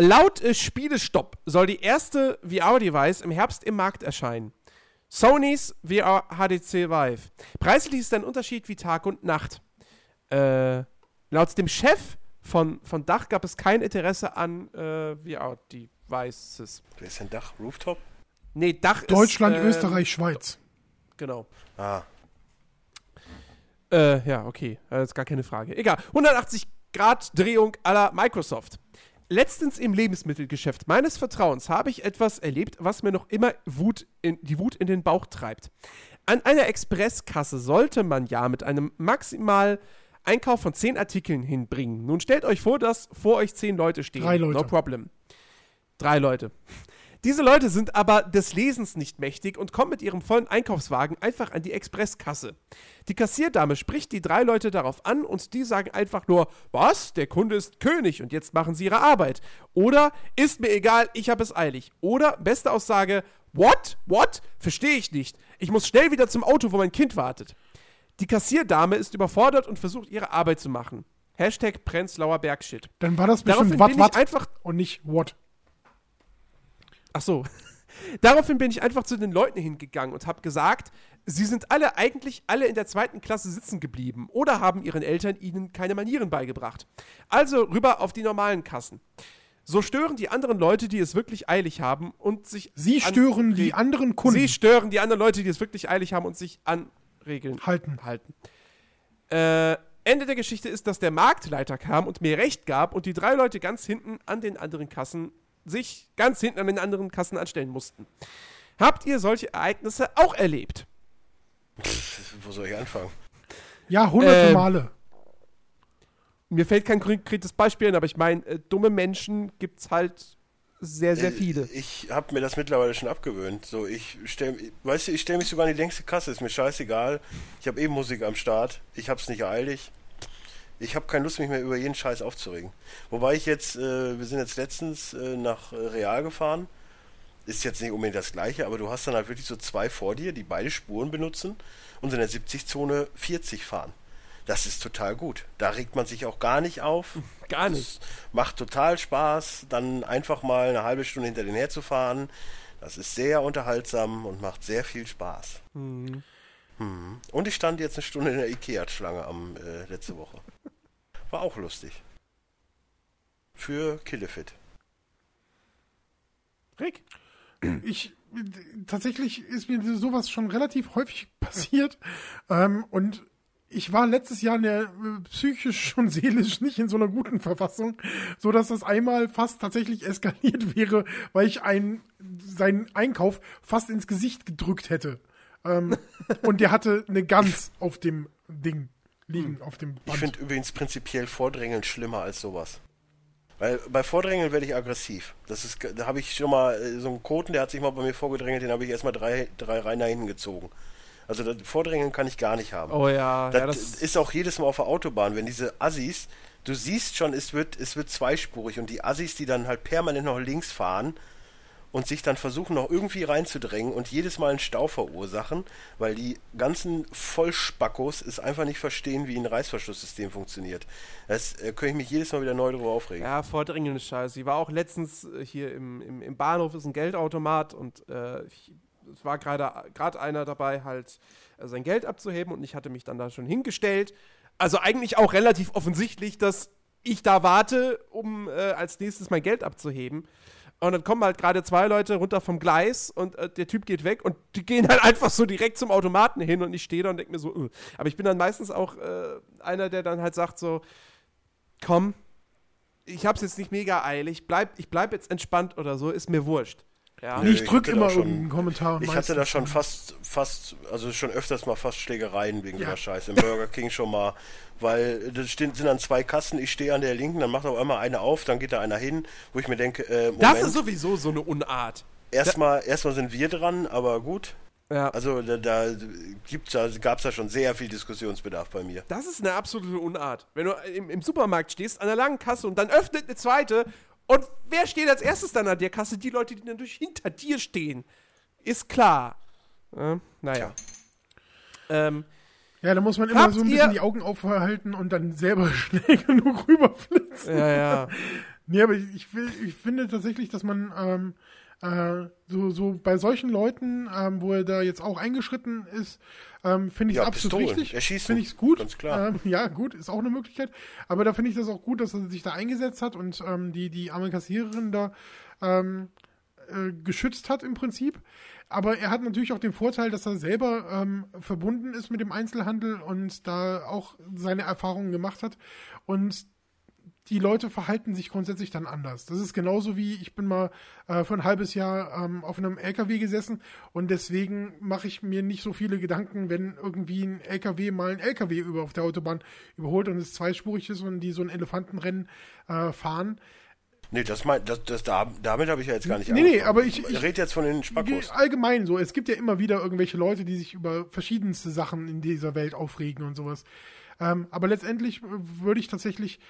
Laut äh, Spielestopp soll die erste VR-Device im Herbst im Markt erscheinen. Sonys VR HTC Vive. Preislich ist ein Unterschied wie Tag und Nacht. Äh, laut dem Chef von, von Dach gab es kein Interesse an äh, VR-Devices. Wer ist denn Dach? Rooftop? Nee, Dach Deutschland, ist. ähm, Österreich, Schweiz. Genau. Ah, Äh, ja, okay. Das ist gar keine Frage. Egal. 180 Grad Drehung aller Microsoft. Letztens im Lebensmittelgeschäft meines Vertrauens habe ich etwas erlebt, was mir noch immer Wut in, die Wut in den Bauch treibt. An einer Expresskasse sollte man ja mit einem maximal Einkauf von 10 Artikeln hinbringen. Nun stellt euch vor, dass vor euch 10 Leute stehen. Drei Leute. No problem. Drei Leute. Diese Leute sind aber des Lesens nicht mächtig und kommen mit ihrem vollen Einkaufswagen einfach an die Expresskasse. Die Kassierdame spricht die drei Leute darauf an und die sagen einfach nur, was? Der Kunde ist König und jetzt machen sie ihre Arbeit. Oder, ist mir egal, ich habe es eilig. Oder, beste Aussage, what? What? Verstehe ich nicht. Ich muss schnell wieder zum Auto, wo mein Kind wartet. Die Kassierdame ist überfordert und versucht ihre Arbeit zu machen. Hashtag Prenzlauer Bergshit. Dann war das Daraufhin bestimmt wat, bin ich wat einfach und nicht what. Ach so. Daraufhin bin ich einfach zu den Leuten hingegangen und habe gesagt, sie sind alle eigentlich alle in der zweiten Klasse sitzen geblieben oder haben ihren Eltern ihnen keine Manieren beigebracht. Also rüber auf die normalen Kassen. So stören die anderen Leute, die es wirklich eilig haben und sich Sie stören die Re- anderen Kunden. Sie stören die anderen Leute, die es wirklich eilig haben und sich an Regeln Halten. halten. Äh, Ende der Geschichte ist, dass der Marktleiter kam und mir recht gab und die drei Leute ganz hinten an den anderen Kassen sich ganz hinten an den anderen Kassen anstellen mussten. Habt ihr solche Ereignisse auch erlebt? pff, wo soll ich anfangen? Ja, hunderte Ähm, Male. Mir fällt kein konkretes Beispiel ein, aber ich meine, äh, dumme Menschen gibt's halt sehr, sehr Äh, viele. Ich habe mir das mittlerweile schon abgewöhnt. So, ich stell, weißt du, ich stelle mich sogar an die längste Kasse, ist mir scheißegal. Ich habe eben Musik am Start, ich habe es nicht eilig. Ich habe keine Lust, mich mehr über jeden Scheiß aufzuregen. Wobei ich jetzt, äh, wir sind jetzt letztens äh, nach äh, Real gefahren. Ist jetzt nicht unbedingt das gleiche, aber du hast dann halt wirklich so zwei vor dir, die beide Spuren benutzen und in der 70-Zone 40 fahren. Das ist total gut. Da regt man sich auch gar nicht auf. Gar nicht. Das macht total Spaß, dann einfach mal eine halbe Stunde hinter den herzufahren. Das ist sehr unterhaltsam und macht sehr viel Spaß. Mhm. Und ich stand jetzt eine Stunde in der Ikea-Schlange am äh, letzte Woche. War auch lustig. Für Killefit. Rick? Ich tatsächlich ist mir sowas schon relativ häufig passiert. Ähm, und ich war letztes Jahr in der, äh, psychisch und seelisch nicht in so einer guten Verfassung, so dass das einmal fast tatsächlich eskaliert wäre, weil ich einen, seinen Einkauf fast ins Gesicht gedrückt hätte. Ähm, und der hatte eine Gans auf dem Ding liegen, auf dem Ich Band. finde übrigens prinzipiell Vordrängeln schlimmer als sowas. Weil bei Vordrängeln werde ich aggressiv. Das ist, da habe ich schon mal äh, so einen Koten, der hat sich mal bei mir vorgedrängelt, den habe ich erstmal drei, drei Reihen nach hinten gezogen. Also das Vordrängeln kann ich gar nicht haben. Oh ja, Das, ja, das ist auch jedes Mal auf der Autobahn, wenn diese Assis, du siehst schon, es wird, es wird zweispurig und die Assis, die dann halt permanent noch links fahren und sich dann versuchen noch irgendwie reinzudrängen und jedes Mal einen Stau verursachen, weil die ganzen Vollspackos es einfach nicht verstehen, wie ein Reißverschlusssystem funktioniert. Das äh, könnte ich mich jedes Mal wieder neu darüber aufregen. Ja, vordringende Scheiße. Ich war auch letztens äh, hier im, im, im Bahnhof, ist ein Geldautomat und äh, es war gerade gerade einer dabei, halt äh, sein Geld abzuheben und ich hatte mich dann da schon hingestellt. Also eigentlich auch relativ offensichtlich, dass ich da warte, um äh, als nächstes mein Geld abzuheben. Und dann kommen halt gerade zwei Leute runter vom Gleis und äh, der Typ geht weg und die gehen halt einfach so direkt zum Automaten hin und ich stehe da und denke mir so, uh. aber ich bin dann meistens auch äh, einer, der dann halt sagt so, komm, ich hab's jetzt nicht mega eilig, bleib, ich bleib jetzt entspannt oder so, ist mir wurscht. Ja. Nee, ich ich drück hatte immer schon- irgendeinen Kommentar. Ich hatte da schon fast, fast, also schon öfters mal fast Schlägereien wegen Ja. der Scheiße. Im Burger King schon mal, weil das sind dann zwei Kassen, ich stehe an der linken, dann macht auf einmal eine auf, dann geht da einer hin, wo ich mir denke, äh, Moment, Das ist sowieso so eine Unart. erstmal, erstmal sind wir dran, aber gut. Ja. Also da, da gibt's da, gab's da schon sehr viel Diskussionsbedarf bei mir. Das ist eine absolute Unart. Wenn du im, im Supermarkt stehst, an der langen Kasse und dann öffnet eine zweite und wer steht als erstes dann an der Kasse? Die Leute, die natürlich hinter dir stehen. Ist klar. Ja, naja. Ähm, Ja, da muss man immer so ein bisschen die Augen aufhalten und dann selber schnell genug rüberflitzen. ja, ja. Nee, aber ich, ich, will, ich finde tatsächlich, dass man ähm, äh, so, so bei solchen Leuten, ähm, wo er da jetzt auch eingeschritten ist, ähm, finde ich es Ja, absolut Pistolen, richtig. erschießen, Finde ich es gut. ganz klar. Ähm, ja, gut, ist auch eine Möglichkeit. Aber da finde ich das auch gut, dass er sich da eingesetzt hat und ähm, die, die arme Kassiererin da ähm, äh, geschützt hat im Prinzip. Aber er hat natürlich auch den Vorteil, dass er selber ähm, verbunden ist mit dem Einzelhandel und da auch seine Erfahrungen gemacht hat. Und die Leute verhalten sich grundsätzlich dann anders. Das ist genauso wie ich bin mal äh, für ein halbes Jahr ähm, auf einem LKW gesessen und deswegen mache ich mir nicht so viele Gedanken, wenn irgendwie ein LKW mal ein LKW über auf der Autobahn überholt und es zweispurig ist und die so ein Elefantenrennen äh, fahren. Nee, das mein, das, das, da, damit habe ich ja jetzt gar nicht Nee, nee, angefangen. aber ich- ich- rede jetzt von den Spackos. Allgemein so. Es gibt ja immer wieder irgendwelche Leute, die sich über verschiedenste Sachen in dieser Welt aufregen und sowas. Ähm, aber letztendlich äh, würde ich tatsächlich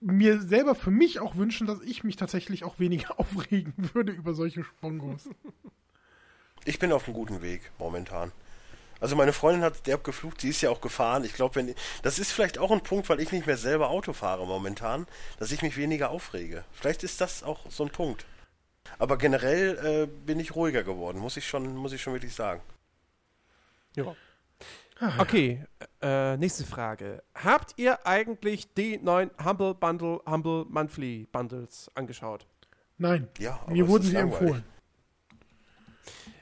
mir selber für mich auch wünschen, dass ich mich tatsächlich auch weniger aufregen würde über solche Spongos. Ich bin auf einem guten Weg momentan. Also meine Freundin hat derb geflucht, sie ist ja auch gefahren. Ich glaube, wenn das ist vielleicht auch ein Punkt, weil ich nicht mehr selber Auto fahre momentan, dass ich mich weniger aufrege. Vielleicht ist das auch so ein Punkt. Aber generell äh, bin ich ruhiger geworden, muss ich schon, muss ich schon wirklich sagen. Ja. Okay, äh, nächste Frage. Habt ihr eigentlich die neuen Humble Bundle, Humble Monthly Bundles angeschaut? Nein, Ja, aber mir wurden sie empfohlen.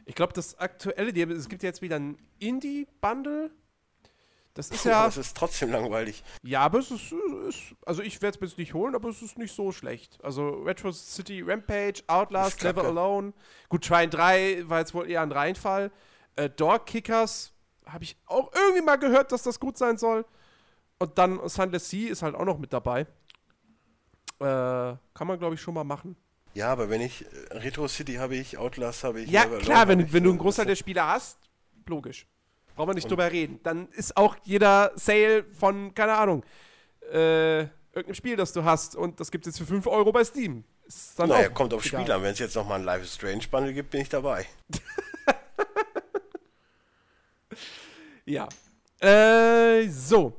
Ich glaube, das aktuelle, die, es gibt jetzt wieder ein Indie-Bundle. Das ist Ja. ja, Es ist trotzdem langweilig. ja, aber es ist, ist also ich werde es jetzt nicht holen, aber es ist nicht so schlecht. Also Retro City Rampage, Outlast. Never Alone. Gut, Trine 3 war jetzt wohl eher ein Reinfall. Äh, Dog Kickers habe ich auch irgendwie mal gehört, dass das gut sein soll. Und dann Sunless Sea ist halt auch noch mit dabei. Äh, kann man, glaube ich, schon mal machen. Ja, aber wenn ich äh, Retro City habe ich, Outlast habe ich. Ja, klar, wenn, ich, wenn du einen Großteil der Spiele hast, logisch. Brauchen wir nicht drüber reden. Dann ist auch jeder Sale von, keine Ahnung, äh, irgendeinem Spiel, das du hast und das gibt es jetzt für 5 Euro bei Steam. Ist dann Naja, kommt aufs egal. Spiel an. Wenn es jetzt nochmal ein Life is Strange Bundle gibt, bin ich dabei. Ja. Äh, so.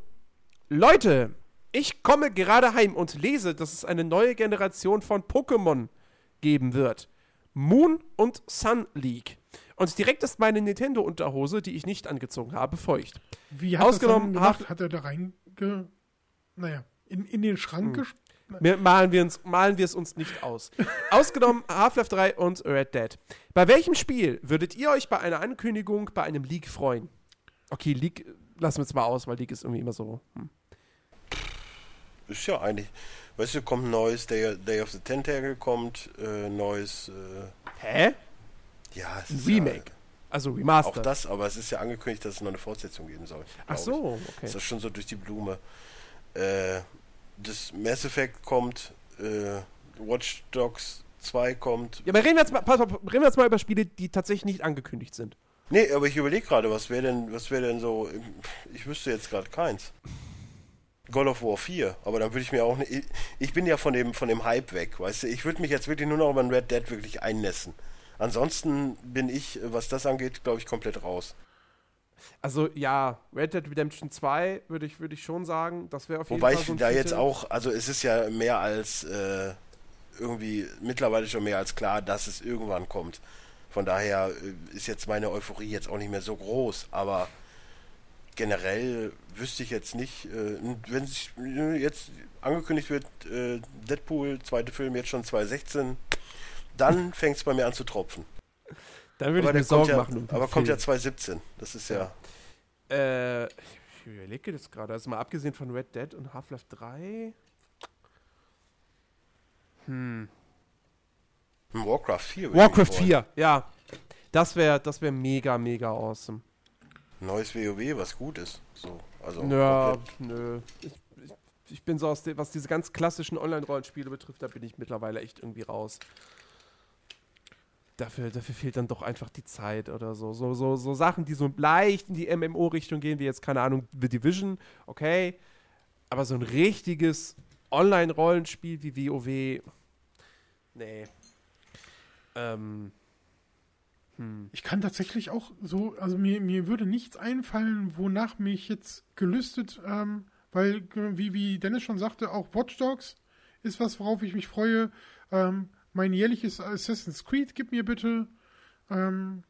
Leute, ich komme gerade heim und lese, dass es eine neue Generation von Pokémon geben wird. Moon und Sun League. Und direkt ist meine Nintendo-Unterhose, die ich nicht angezogen habe, feucht. Wie hat Ausgenommen das gemacht? Hat er da reinge... Naja, in, in den Schrank Hm. Wir malen, wir uns, malen wir es uns nicht aus. Ausgenommen Half-Life 3 und Red Dead. Bei welchem Spiel würdet ihr euch bei einer Ankündigung bei einem Leak freuen? Okay, Leak äh, lassen wir jetzt mal aus, weil Leak ist irgendwie immer so. Hm. Ist ja eigentlich. Weißt du, kommt ein neues Day, Day of the Tentacle, kommt äh, neues. Äh, Hä? ja, es ist Remake. Also Ja, auch Remaster. das, aber es ist ja angekündigt, dass es noch eine Fortsetzung geben soll. Ach so, Ich. okay. Ist das schon so durch die Blume. Äh, das Mass Effect kommt, äh, Watch Dogs 2 kommt. Ja, aber reden wir, jetzt mal, pass reden wir jetzt mal über Spiele, die tatsächlich nicht angekündigt sind. Nee, aber ich überlege gerade, was wäre denn, was wäre denn so. Ich wüsste jetzt gerade keins. God of War 4, aber dann würde ich mir auch nicht. Ich, ich bin ja von dem, von dem Hype weg, weißt du? Ich würde mich jetzt wirklich nur noch über ein Red Dead wirklich einnässen. Ansonsten bin ich, was das angeht, glaube ich, komplett raus. Also ja, Red Dead Redemption 2 würde ich, würde ich schon sagen, das wäre auf jeden Wobei Fall ich so ein da Titel. jetzt auch, also es ist ja mehr als äh, irgendwie mittlerweile schon mehr als klar, dass es irgendwann kommt. Von daher äh, ist jetzt meine Euphorie jetzt auch nicht mehr so groß, aber generell wüsste ich jetzt nicht, äh, wenn sich äh, jetzt angekündigt wird, Deadpool, zweite Film jetzt schon 2016, dann fängt es bei mir an zu tropfen. Dann würde ich mir Sorgen ja, machen. um aber kommt ja Film. 2017. Das ist ja. Äh, ich überlege das gerade. Also mal abgesehen von Red Dead und Half-Life 3. Hm. Warcraft 4. würde ich Warcraft mich freuen. 4, ja. Das wäre das wär mega, mega awesome. Neues WoW, was gut ist. So, also Ja, nö. Ich, ich, ich bin so aus dem, was diese ganz klassischen Online-Rollenspiele betrifft, da bin ich mittlerweile echt irgendwie raus. Dafür, dafür fehlt dann doch einfach die Zeit oder so. So, so, so Sachen, die so leicht in die MMO-Richtung gehen, wie jetzt, keine Ahnung, The Division, okay. Aber so ein richtiges Online-Rollenspiel wie WoW, nee. Ähm. Hm. Ich kann tatsächlich auch so, also mir, mir würde nichts einfallen, wonach mich jetzt gelüstet, ähm, weil, wie, wie Dennis schon sagte, auch Watch Dogs ist was, worauf ich mich freue. Ähm, mein jährliches Assassin's Creed, gib mir bitte. Ähm,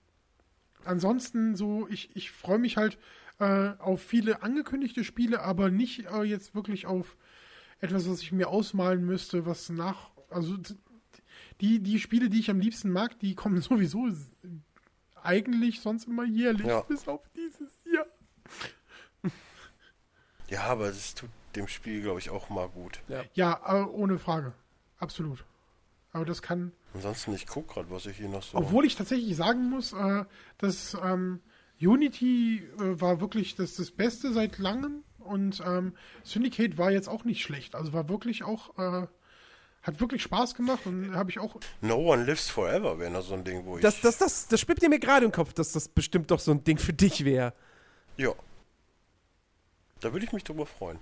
ansonsten so, ich, ich freue mich halt äh, auf viele angekündigte Spiele, aber nicht äh, jetzt wirklich auf etwas, was ich mir ausmalen müsste, was nach, also die, die Spiele, die ich am liebsten mag, die kommen sowieso eigentlich sonst immer jährlich, Ja. bis auf dieses Jahr. Ja, aber das tut dem Spiel, glaube ich, auch mal gut. Ja, äh, ohne Frage. Absolut. Aber das kann, Ansonsten, ich gucke gerade, was ich hier noch so. obwohl ich tatsächlich sagen muss, äh, dass ähm, Unity äh, war wirklich das, das Beste seit langem und ähm, Syndicate war jetzt auch nicht schlecht. Also war wirklich auch, äh, hat wirklich Spaß gemacht und habe ich auch No One Lives Forever wäre noch so ein Ding, wo ich. Das, das, das, das schwimmt dir mir gerade im Kopf, dass das bestimmt doch so ein Ding für dich wäre. Ja. Da würde ich mich drüber freuen.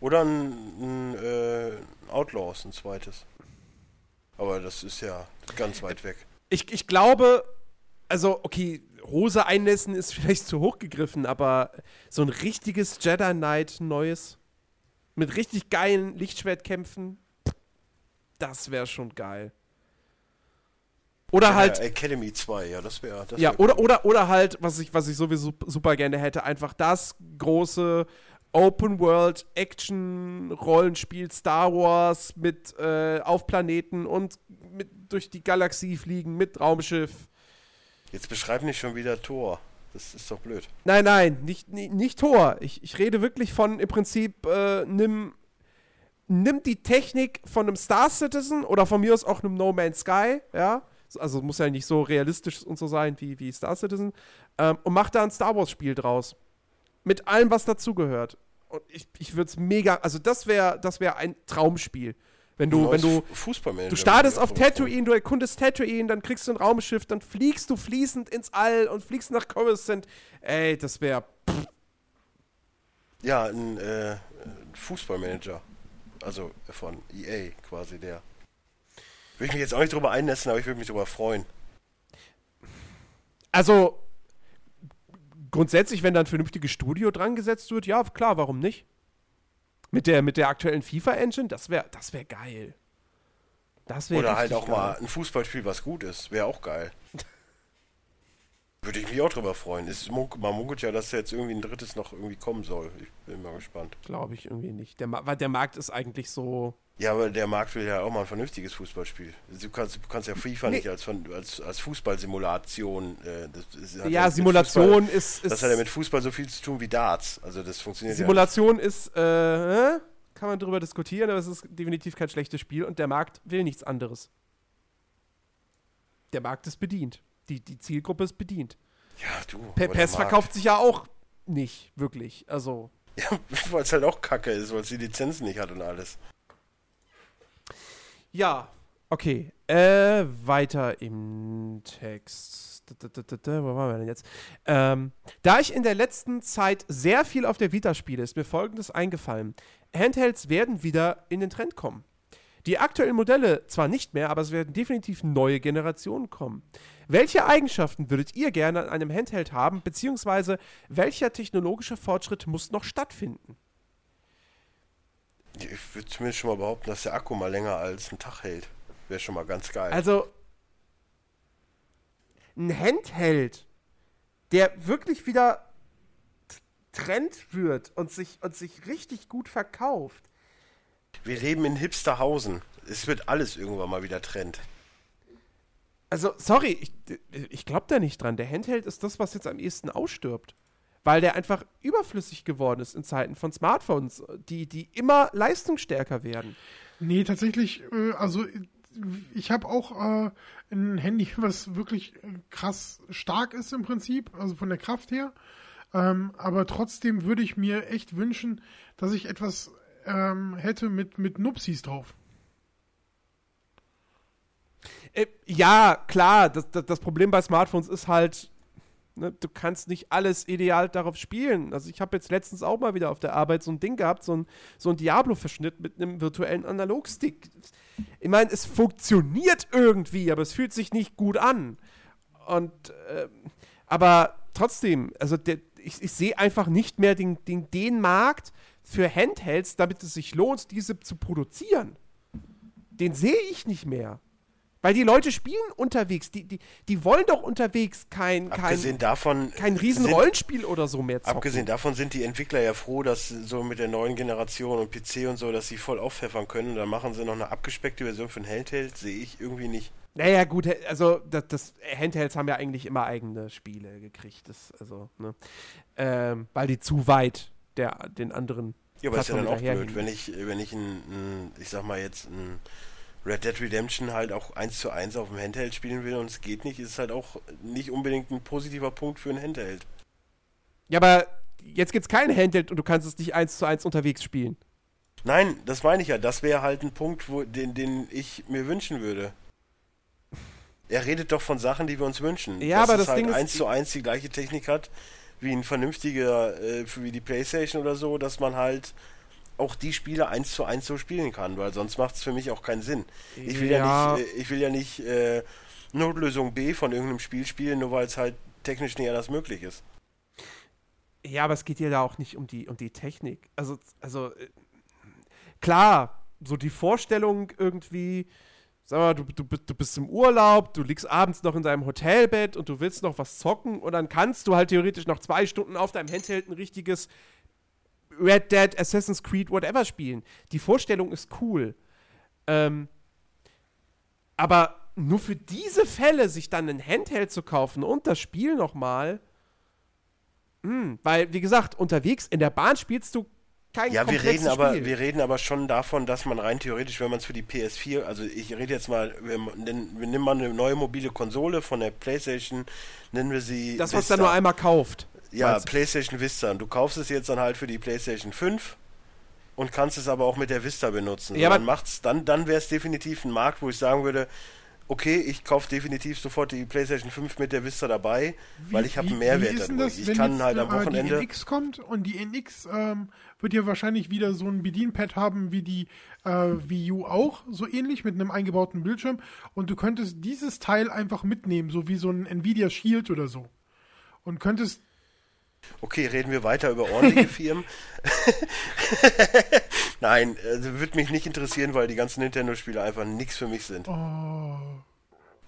Oder ein, ein äh, Outlaws, ein zweites. Aber das ist ja ganz weit weg. Ich, ich glaube, also, okay, Hose einnässen ist vielleicht zu hoch gegriffen, aber so ein richtiges Jedi Knight neues, mit richtig geilen Lichtschwertkämpfen, das wäre schon geil. Oder halt, Ja, Academy 2, ja, das wäre. Das ja, wär oder, cool. oder, oder halt, was ich, was ich sowieso super gerne hätte, einfach das große Open World Action Rollenspiel Star Wars mit äh, auf Planeten und mit durch die Galaxie fliegen mit Raumschiff. Jetzt beschreib nicht schon wieder Tor. Das ist doch blöd. Nein, nein, nicht, nicht, nicht Tor. Ich, ich rede wirklich von im Prinzip, äh, nimm, nimm die Technik von einem Star Citizen oder von mir aus auch einem No Man's Sky, ja. Also muss ja nicht so realistisch und so sein wie, wie Star Citizen. Ähm, und mach da ein Star Wars Spiel draus. Mit allem, was dazugehört. Und ich, ich würde es mega, also das wäre das wär ein Traumspiel. Wenn du, wenn Neues du, Fußballmanager Du startest auf. Tatooine, du erkundest Tatooine, dann kriegst du ein Raumschiff, dann fliegst du fließend ins All und fliegst nach Coruscant. Ey, das wäre. Ja, ein äh, Fußballmanager. Also von EA quasi der. Würde ich mich jetzt auch nicht drüber einnässen, aber ich würde mich drüber freuen. Also, grundsätzlich, wenn da ein vernünftiges Studio dran gesetzt wird, ja, klar, warum nicht? Mit der, mit der aktuellen FIFA-Engine, das wäre das wär geil. Das wäre Oder halt auch mal geil. ein Fußballspiel, was gut ist. Wäre auch geil. Würde ich mich auch drüber freuen. Es munk man munkelt ja, dass jetzt irgendwie ein drittes noch irgendwie kommen soll. Ich bin mal gespannt. Glaube ich irgendwie nicht. Der, weil der Markt ist eigentlich so. Ja, aber der Markt will ja auch mal ein vernünftiges Fußballspiel. Du kannst, du kannst ja FIFA Nee. nicht als, als, als Fußballsimulation. Äh, das, ist- Ja, Simulation Fußball, ist. ist Das hat ja mit Fußball so viel zu tun wie Darts. Also das funktioniert Simulation ist, äh, kann man drüber diskutieren, aber es ist definitiv kein schlechtes Spiel und der Markt will nichts anderes. Der Markt ist bedient. Die, die Zielgruppe ist bedient. ja. Du. PES verkauft sich ja auch nicht, wirklich. Also, Ja, weil es halt auch kacke ist, weil es die Lizenzen nicht hat und alles. ja. Okay, äh, weiter im Text. Wo waren wir denn jetzt? Ähm, da ich in der letzten Zeit sehr viel auf der Vita spiele, ist mir folgendes eingefallen. Handhelds werden wieder in den Trend kommen. Die aktuellen Modelle zwar nicht mehr, aber es werden definitiv neue Generationen kommen. Welche Eigenschaften würdet ihr gerne an einem Handheld haben, beziehungsweise welcher technologische Fortschritt muss noch stattfinden? Ich würde zumindest schon mal behaupten, dass der Akku mal länger als einen Tag hält. Wäre schon mal ganz geil. Also, ein Handheld, der wirklich wieder Trend wird und sich, und sich richtig gut verkauft. Wir leben in Hipsterhausen. Es wird alles irgendwann mal wieder Trend. Also, sorry, ich, ich glaube da nicht dran. Der Handheld ist das, was jetzt am ehesten ausstirbt. Weil der einfach überflüssig geworden ist in Zeiten von Smartphones, die, die immer leistungsstärker werden. Nee, tatsächlich, äh, also ich habe auch äh, ein Handy, was wirklich krass stark ist im Prinzip, also von der Kraft her. Ähm, aber trotzdem würde ich mir echt wünschen, dass ich etwas ähm, hätte mit, mit Nupsis drauf. Äh, ja, klar, das, das, das, Problem bei Smartphones ist halt, ne, du kannst nicht alles ideal darauf spielen. Also ich habe jetzt letztens auch mal wieder auf der Arbeit so ein Ding gehabt, so ein, so ein Diablo-Verschnitt mit einem virtuellen Analogstick. Ich meine, es funktioniert irgendwie, aber es fühlt sich nicht gut an. Und, äh, aber trotzdem, also der, ich, ich sehe einfach nicht mehr den, den, den Markt für Handhelds, damit es sich lohnt, diese zu produzieren. Den sehe ich nicht mehr. Weil die Leute spielen unterwegs, die, die, die wollen doch unterwegs kein, kein, davon, kein Riesenrollenspiel oder so mehr zocken. Abgesehen davon sind die Entwickler ja froh, dass so mit der neuen Generation und PC und so, dass sie voll aufpfeffern können. dann machen sie noch eine abgespeckte Version ein Handheld, sehe ich irgendwie nicht. Naja, gut, also das, das, Handhelds haben ja eigentlich immer eigene Spiele gekriegt. Das, also, ne? Ähm, weil die zu weit der, den anderen. Ja, aber ist ja dann auch blöd, wenn ich, wenn ich ein, ein, ich sag mal jetzt ein Red Dead Redemption halt auch 1 zu 1 auf dem Handheld spielen will und es geht nicht, ist es halt auch nicht unbedingt ein positiver Punkt für ein Handheld. Ja, aber jetzt gibt es keinen Handheld und du kannst es nicht 1 zu 1 unterwegs spielen. Nein, das meine ich ja. Das wäre halt ein Punkt, wo, den, den ich mir wünschen würde. Er redet doch von Sachen, die wir uns wünschen. Ja, Dass aber das halt Ding ist 1 zu 1 die gleiche Technik hat wie ein vernünftiger, äh, wie die Playstation oder so, dass man halt auch die Spiele eins zu eins so spielen kann, weil sonst macht es für mich auch keinen Sinn. Ich will ja, ja nicht, äh, ich will ja nicht äh, Notlösung B von irgendeinem Spiel spielen, nur weil es halt technisch nicht anders möglich ist. Ja, aber es geht ja da auch nicht um die, um die Technik. Also, also äh, klar, so die Vorstellung irgendwie, sag mal, du, du, du bist im Urlaub, du liegst abends noch in deinem Hotelbett und du willst noch was zocken und dann kannst du halt theoretisch noch zwei Stunden auf deinem Handheld ein richtiges Red Dead, Assassin's Creed, whatever spielen. Die Vorstellung ist cool. Ähm, aber nur für diese Fälle sich dann ein Handheld zu kaufen und das Spiel nochmal. Hm, weil, wie gesagt, unterwegs in der Bahn spielst du kein Ja, wir reden aber, Spiel. wir reden aber schon davon, dass man rein theoretisch, wenn man es für die PS4, also ich rede jetzt mal, wir, wir nehmen mal eine neue mobile Konsole von der PlayStation, nennen wir sie. Das, was man nur einmal kauft. Ja, PlayStation Vista. Und du kaufst es jetzt dann halt für die PlayStation 5 und kannst es aber auch mit der Vista benutzen. Ja, so, dann macht's, dann, dann wäre es definitiv ein Markt, wo ich sagen würde, okay, ich kaufe definitiv sofort die PlayStation 5 mit der Vista dabei, wie, weil ich habe einen Mehrwert dadurch. ich kann jetzt, halt am Wochenende. Die NX kommt und die NX ähm, wird ja wahrscheinlich wieder so ein Bedienpad haben wie die äh, Wii U auch, so ähnlich mit einem eingebauten Bildschirm. Und du könntest dieses Teil einfach mitnehmen, so wie so ein Nvidia Shield oder so. Und könntest Okay, reden wir weiter über ordentliche Firmen. Nein, also würde mich nicht interessieren, weil die ganzen Nintendo-Spiele einfach nichts für mich sind. Oh.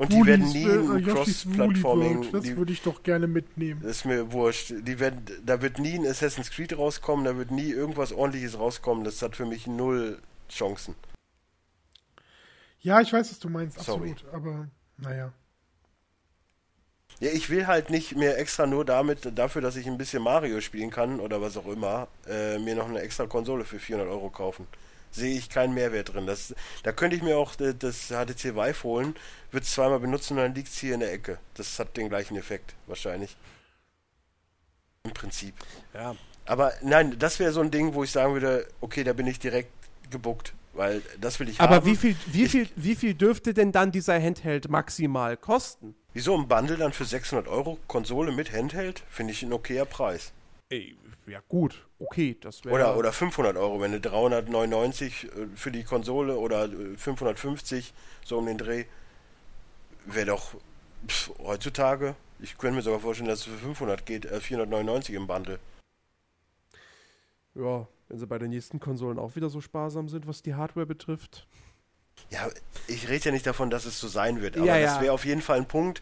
Und die werden nie ein Cross-Plattforming. Das würde ich doch gerne mitnehmen. Das ist mir wurscht. Die werden, da wird nie ein Assassin's Creed rauskommen, da wird nie irgendwas ordentliches rauskommen. Das hat für mich null Chancen. Ja, ich weiß, was du meinst, absolut. Sorry. Aber naja. Ja, ich will halt nicht mehr extra nur damit, dafür, dass ich ein bisschen Mario spielen kann oder was auch immer, äh, mir noch eine extra Konsole für 400 Euro kaufen. Sehe ich keinen Mehrwert drin. Das, da könnte ich mir auch das HTC Vive holen, würde es zweimal benutzen und dann liegt es hier in der Ecke. Das hat den gleichen Effekt, wahrscheinlich. Im Prinzip. Ja. Aber nein, das wäre so ein Ding, wo ich sagen würde, okay, da bin ich direkt gebuckt, weil das will ich Aber haben. Aber wie viel, wie, viel, wie viel dürfte denn dann dieser Handheld maximal kosten? Wieso ein Bundle dann für 600 Euro Konsole mit Handheld? Finde ich ein okayer Preis. Ey, ja gut, okay, das wäre... Oder, oder 500 Euro, wenn du 399 äh, für die Konsole oder 550, äh, so um den Dreh, wäre doch pff, heutzutage, ich könnte mir sogar vorstellen, dass es für 500 geht, äh, 499 im Bundle. Ja, wenn sie bei den nächsten Konsolen auch wieder so sparsam sind, was die Hardware betrifft. Ja, ich rede ja nicht davon, dass es so sein wird, aber ja, ja. das wäre auf jeden Fall ein Punkt,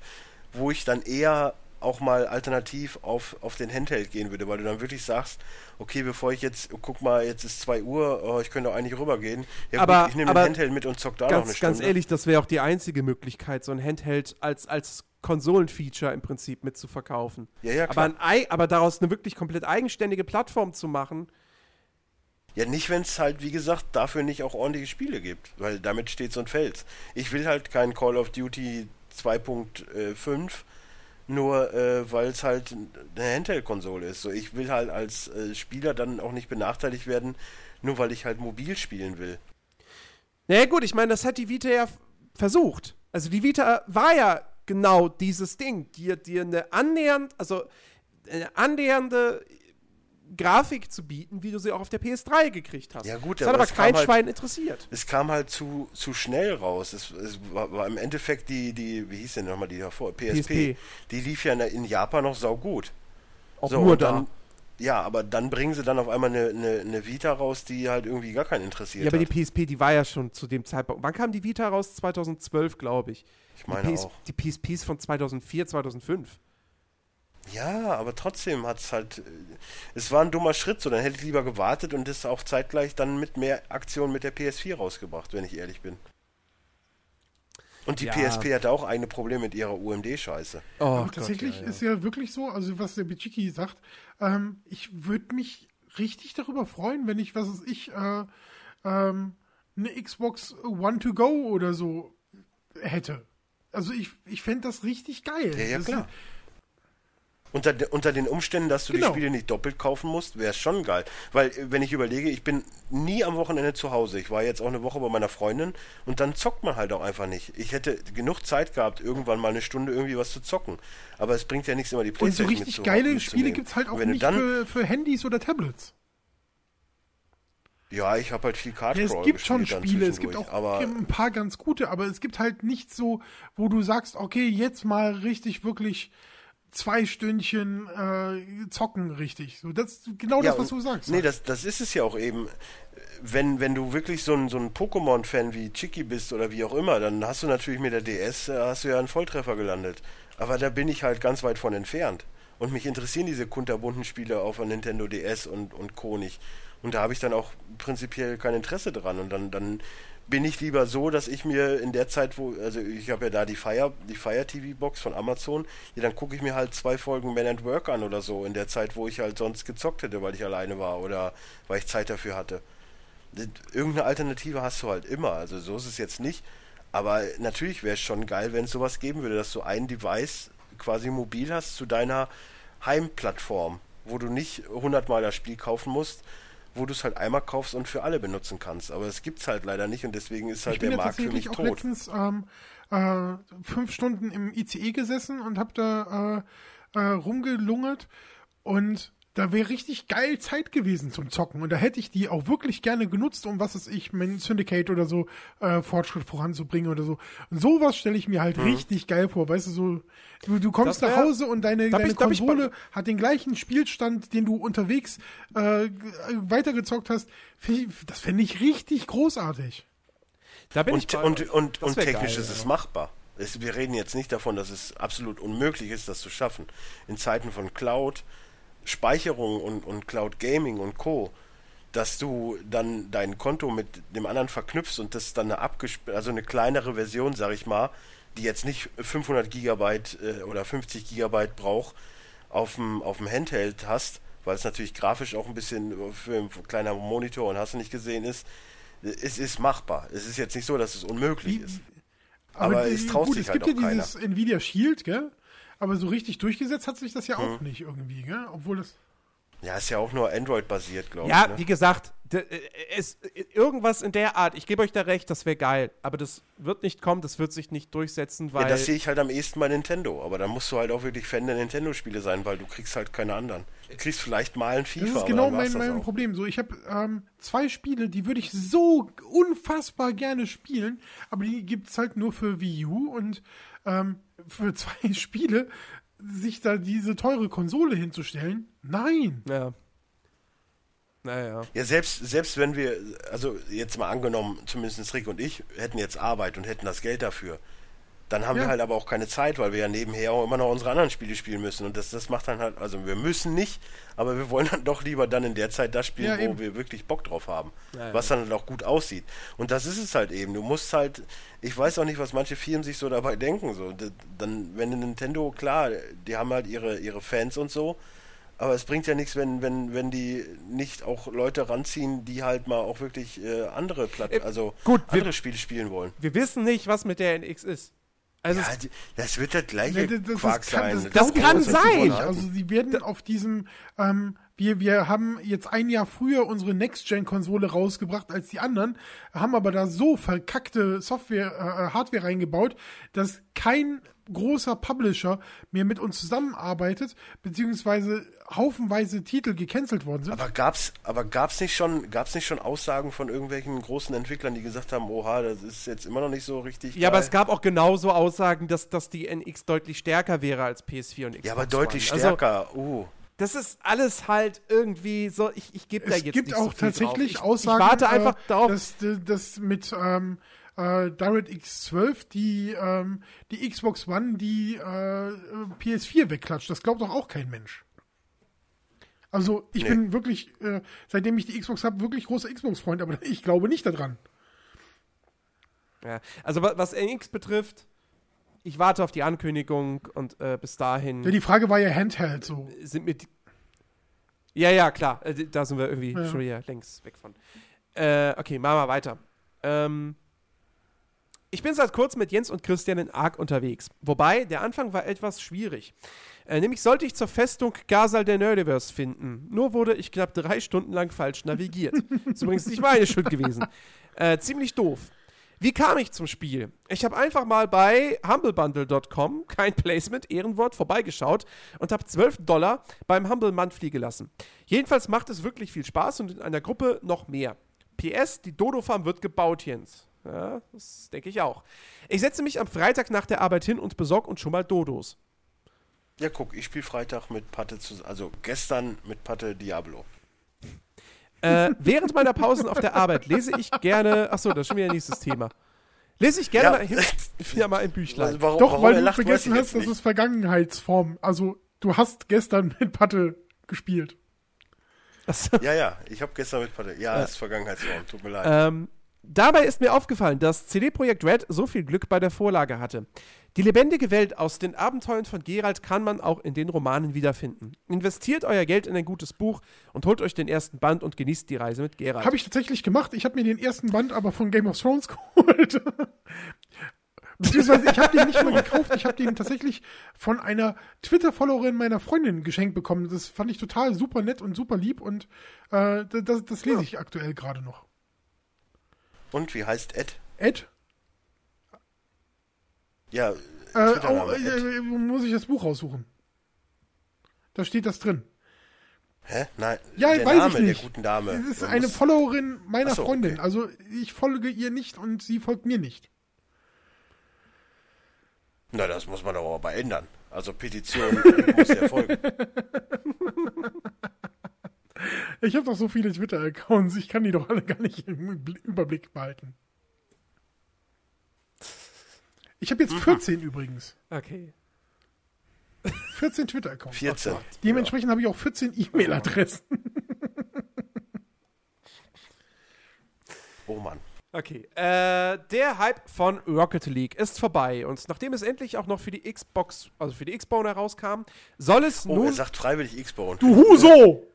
wo ich dann eher auch mal alternativ auf, auf den Handheld gehen würde, weil du dann wirklich sagst, okay, bevor ich jetzt, guck mal, jetzt ist 2 Uhr, oh, ich könnte auch eigentlich rübergehen. Ja, aber, gut, ich nehme den Handheld mit und zock da ganz, noch eine Stunde. Ganz ehrlich, das wäre auch die einzige Möglichkeit, so ein Handheld als, als Konsolenfeature im Prinzip mitzuverkaufen. Ja, ja, klar. Aber, ein, aber daraus eine wirklich komplett eigenständige Plattform zu machen, ja, nicht, wenn es halt, wie gesagt, dafür nicht auch ordentliche Spiele gibt, weil damit steht und fällt. Ich will halt kein Call of Duty 2.5, nur äh, weil es halt eine Handheld-Konsole ist. So, ich will halt als äh, Spieler dann auch nicht benachteiligt werden, nur weil ich halt mobil spielen will. Naja gut, ich meine, das hat die Vita ja versucht. Also die Vita war ja genau dieses Ding, dir, dir eine annähernd, also eine annähernde Grafik zu bieten, wie du sie auch auf der PS3 gekriegt hast. Ja gut, das hat aber kein halt, Schwein interessiert. Es kam halt zu, zu schnell raus. Es, es war, war, im Endeffekt die, die, wie hieß denn nochmal die davor? PSP. PSP. Die lief ja in, Japan noch saugut. Auch so, nur da. Dann, ja, aber dann bringen sie dann auf einmal eine, eine, eine, Vita raus, die halt irgendwie gar keinen interessiert Ja, aber hat. die PSP, die war ja schon zu dem Zeitpunkt. Wann kam die Vita raus? 2012, glaube ich. Ich meine die PS, auch. Die PSP ist von 2004, 2005. Ja, aber trotzdem hat es halt. Äh, es war ein dummer Schritt, so dann hätte ich lieber gewartet und das auch zeitgleich dann mit mehr Aktion mit der PS4 rausgebracht, wenn ich ehrlich bin. Und die ja. PSP hatte auch eigene Probleme mit ihrer UMD-Scheiße. Oh, tatsächlich ja, ja. ist ja wirklich so, also was der Bichiki sagt, ähm, ich würde mich richtig darüber freuen, wenn ich, was weiß ich, äh, ähm, eine Xbox One to Go oder so hätte. Also ich, ich fände das richtig geil. Ja, ja, das klar. Ist, unter, unter den Umständen, dass du genau. die Spiele nicht doppelt kaufen musst, wäre es schon geil. Weil, äh, wenn ich überlege, ich bin nie am Wochenende zu Hause. Ich war jetzt auch eine Woche bei meiner Freundin und dann zockt man halt auch einfach nicht. Ich hätte genug Zeit gehabt, irgendwann mal eine Stunde irgendwie was zu zocken. Aber es bringt ja nichts immer die Playstation Und so richtig geile Spiele gibt es halt auch nicht für, für Handys oder Tablets. Ja, ich habe halt viel Card ja, Es gibt schon Spiele, es gibt auch aber ein paar ganz gute, aber es gibt halt nicht so, wo du sagst, okay, jetzt mal richtig wirklich zwei Stündchen äh, zocken richtig. So, das genau ja, das, was du sagst. Nee, das, das ist es ja auch eben. Wenn, wenn du wirklich so ein, so ein Pokémon-Fan wie Chicky bist oder wie auch immer, dann hast du natürlich mit der DS, äh, hast du ja einen Volltreffer gelandet. Aber da bin ich halt ganz weit von entfernt. Und mich interessieren diese kunterbunten Spiele auf Nintendo DS und, und Co. nicht. Und da habe ich dann auch prinzipiell kein Interesse dran. Und dann, dann bin ich lieber so, dass ich mir in der Zeit, wo, also ich habe ja da die Fire, die Fire TV Box von Amazon, ja, dann gucke ich mir halt zwei Folgen Man at Work an oder so, in der Zeit, wo ich halt sonst gezockt hätte, weil ich alleine war oder weil ich Zeit dafür hatte. Irgendeine Alternative hast du halt immer, also so ist es jetzt nicht. Aber natürlich wäre es schon geil, wenn es sowas geben würde, dass du ein Device quasi mobil hast zu deiner Heimplattform, wo du nicht hundertmal das Spiel kaufen musst, wo du es halt einmal kaufst und für alle benutzen kannst. Aber es gibt es halt leider nicht und deswegen ist halt der Markt für mich auch tot. letztens ähm, äh, fünf Stunden im ICE gesessen und habe da äh, äh, rumgelungert und da wäre richtig geil Zeit gewesen zum Zocken. Und da hätte ich die auch wirklich gerne genutzt, um was weiß ich, mein Syndicate oder so äh, Fortschritt voranzubringen oder so. Und sowas stelle ich mir halt mhm. richtig geil vor. Weißt du, so, du, du kommst wär, nach Hause und deine, deine ich, Konsole hat den gleichen Spielstand, den du unterwegs äh, weitergezockt hast. Das fände ich richtig großartig. Da bin und, ich bei, und, und, und technisch geil, ist es ja. machbar. Es, wir reden jetzt nicht davon, dass es absolut unmöglich ist, das zu schaffen. In Zeiten von Cloud, Speicherung und, und Cloud Gaming und Co., dass du dann dein Konto mit dem anderen verknüpfst und das dann eine abgesp also eine kleinere Version, sag ich mal, die jetzt nicht 500 Gigabyte äh, oder 50 Gigabyte braucht, auf dem, auf dem Handheld hast, weil es natürlich grafisch auch ein bisschen für ein kleiner Monitor und hast du nicht gesehen ist, es ist machbar. Es ist jetzt nicht so, dass es unmöglich ist. Aber, aber es traut gut, sich es halt gibt auch ja keiner. dieses Nvidia Shield, gell? Aber so richtig durchgesetzt hat sich das ja auch hm. nicht irgendwie, gell? Obwohl das. Ja, ist ja auch nur Android-basiert, glaube ja, ich. Ja, ne? wie gesagt, es, irgendwas in der Art, ich gebe euch da recht, das wäre geil. Aber das wird nicht kommen, das wird sich nicht durchsetzen, weil. Ja, das sehe ich halt am ehesten bei Nintendo. Aber dann musst du halt auch wirklich Fan der Nintendo-Spiele sein, weil du kriegst halt keine anderen. Du kriegst vielleicht mal ein FIFA. Das ist genau mein, mein Problem. So, ich habe ähm, zwei Spiele, die würde ich so unfassbar gerne spielen, aber die gibt es halt nur für Wii U und ähm, für zwei Spiele sich da diese teure Konsole hinzustellen? Nein. Ja. Naja. Ja, selbst, selbst wenn wir, also jetzt mal angenommen, zumindest Rick und ich, hätten jetzt Arbeit und hätten das Geld dafür, Dann haben Ja. wir halt aber auch keine Zeit, weil wir ja nebenher auch immer noch unsere anderen Spiele spielen müssen. Und das, das macht dann halt, also wir müssen nicht, aber wir wollen dann doch lieber dann in der Zeit das spielen, Ja, wo eben. wir wirklich Bock drauf haben. Ja, was dann halt auch gut aussieht. Und das ist es halt eben. Du musst halt, ich weiß auch nicht, was manche Firmen sich so dabei denken. So, dann, wenn Nintendo, klar, die haben halt ihre, ihre Fans und so. Aber es bringt ja nichts, wenn, wenn, wenn die nicht auch Leute ranziehen, die halt mal auch wirklich äh, andere Platt Äh, also gut, wir- andere Spiele spielen wollen. Wir wissen nicht, was mit der NX ist. Also, Ja, das wird der gleiche Nee, das, Quark das, kann, sein. das, Das kann sein. Also sie werden auf diesem, ähm, wir, wir haben jetzt ein Jahr früher unsere Next-Gen-Konsole rausgebracht als die anderen, haben aber da so verkackte Software, äh, Hardware reingebaut, dass kein großer Publisher mehr mit uns zusammenarbeitet, beziehungsweise haufenweise Titel gecancelt worden sind. Aber gab's, aber gab's nicht schon, gab's nicht schon Aussagen von irgendwelchen großen Entwicklern, die gesagt haben, oha, das ist jetzt immer noch nicht so richtig. ja, aber geil. es gab auch genauso Aussagen, dass, dass die NX deutlich stärker wäre als PS4 und Xbox Ja, aber deutlich One. Also, stärker. uh. das ist alles halt irgendwie so, ich, ich gebe da es jetzt gibt nicht auch so viel tatsächlich drauf. Ich, Aussagen, ich warte einfach äh, darauf. dass das mit ähm, äh, DirectX 12 die, ähm, die Xbox One die äh, PS4 wegklatscht. Das glaubt doch auch kein Mensch. Also ich Nee. bin wirklich, äh, seitdem ich die Xbox habe, wirklich großer Xbox-Freund, aber ich glaube nicht daran. ja. Also wa- was NX betrifft, ich warte auf die Ankündigung und äh, bis dahin Ja, die Frage war ja Handheld so. sind die Ja, ja, klar. Äh, Da sind wir irgendwie Ja. schon wieder längst weg von. Äh, okay, machen wir weiter. Ähm, ich bin seit kurzem mit Jens und Christian in Ark unterwegs. Wobei, der Anfang war etwas schwierig. Äh, nämlich sollte ich zur Festung Gasal der Nerdiverse finden. Nur wurde ich knapp drei Stunden lang falsch navigiert. ist übrigens nicht meine Schuld gewesen. Äh, ziemlich doof. Wie kam ich zum Spiel? Ich habe einfach mal bei humblebundle.com, kein Placement, Ehrenwort, vorbeigeschaut und habe 12 Dollar beim Humble Monthly gelassen. Jedenfalls macht es wirklich viel Spaß und in einer Gruppe noch mehr. PS, die Dodo Farm wird gebaut, Jens. Ja, das denke ich auch. Ich setze mich am Freitag nach der Arbeit hin und besorge uns schon mal Dodos. Ja, guck, ich spiele Freitag mit Patte zusammen, also gestern mit Patte Diablo. Äh, während meiner Pausen auf der Arbeit lese ich gerne. Achso, das ist schon wieder nächstes Thema. Lese ich gerne Ja. mal hin, wieder mal ein Büchlein. Warum, Doch, warum weil du lacht, vergessen hast, das ist Vergangenheitsform. Also du hast gestern mit Patte gespielt. Achso. Ja, ja, ich habe gestern mit Patte. Ja, Ja. das ist Vergangenheitsform, tut mir leid. Ähm, dabei ist mir aufgefallen, dass CD Projekt Red so viel Glück bei der Vorlage hatte. Die lebendige Welt aus den Abenteuern von Geralt kann man auch in den Romanen wiederfinden. Investiert euer Geld in ein gutes Buch und holt euch den ersten Band und genießt die Reise mit Geralt. Habe ich tatsächlich gemacht. Ich habe mir den ersten Band aber von Game of Thrones geholt. Beziehungsweise ich habe den nicht mal gekauft. Ich habe den tatsächlich von einer Twitter-Followerin meiner Freundin geschenkt bekommen. Das fand ich total super nett und super lieb und äh, das, das lese ich aktuell gerade noch. Und wie heißt Ed? Ed? Ja, Äh, Twitter-Name, oh, Ed. äh, muss ich das Buch raussuchen? Da steht das drin. Hä? Nein, Ja, der weiß ich Name nicht. der guten Dame. Es ist Man eine muss- Followerin meiner so, Freundin. okay. Also ich folge ihr nicht und sie folgt mir nicht. Na, das muss man doch aber ändern. Also Petition muss ja folgen. Ich habe doch so viele Twitter-Accounts, ich kann die doch alle gar nicht im Bl- Überblick behalten. Ich habe jetzt Mhm. 14 übrigens. Okay. 14 Twitter-Accounts. 14. Dementsprechend habe ich auch 14 E-Mail-Adressen. Oh Mann. Okay. Äh, der Hype von Rocket League ist vorbei und nachdem es endlich auch noch für die Xbox, also für die Xbox herauskam, soll es Oh, nun er sagt freiwillig X-Bone. Du Huso!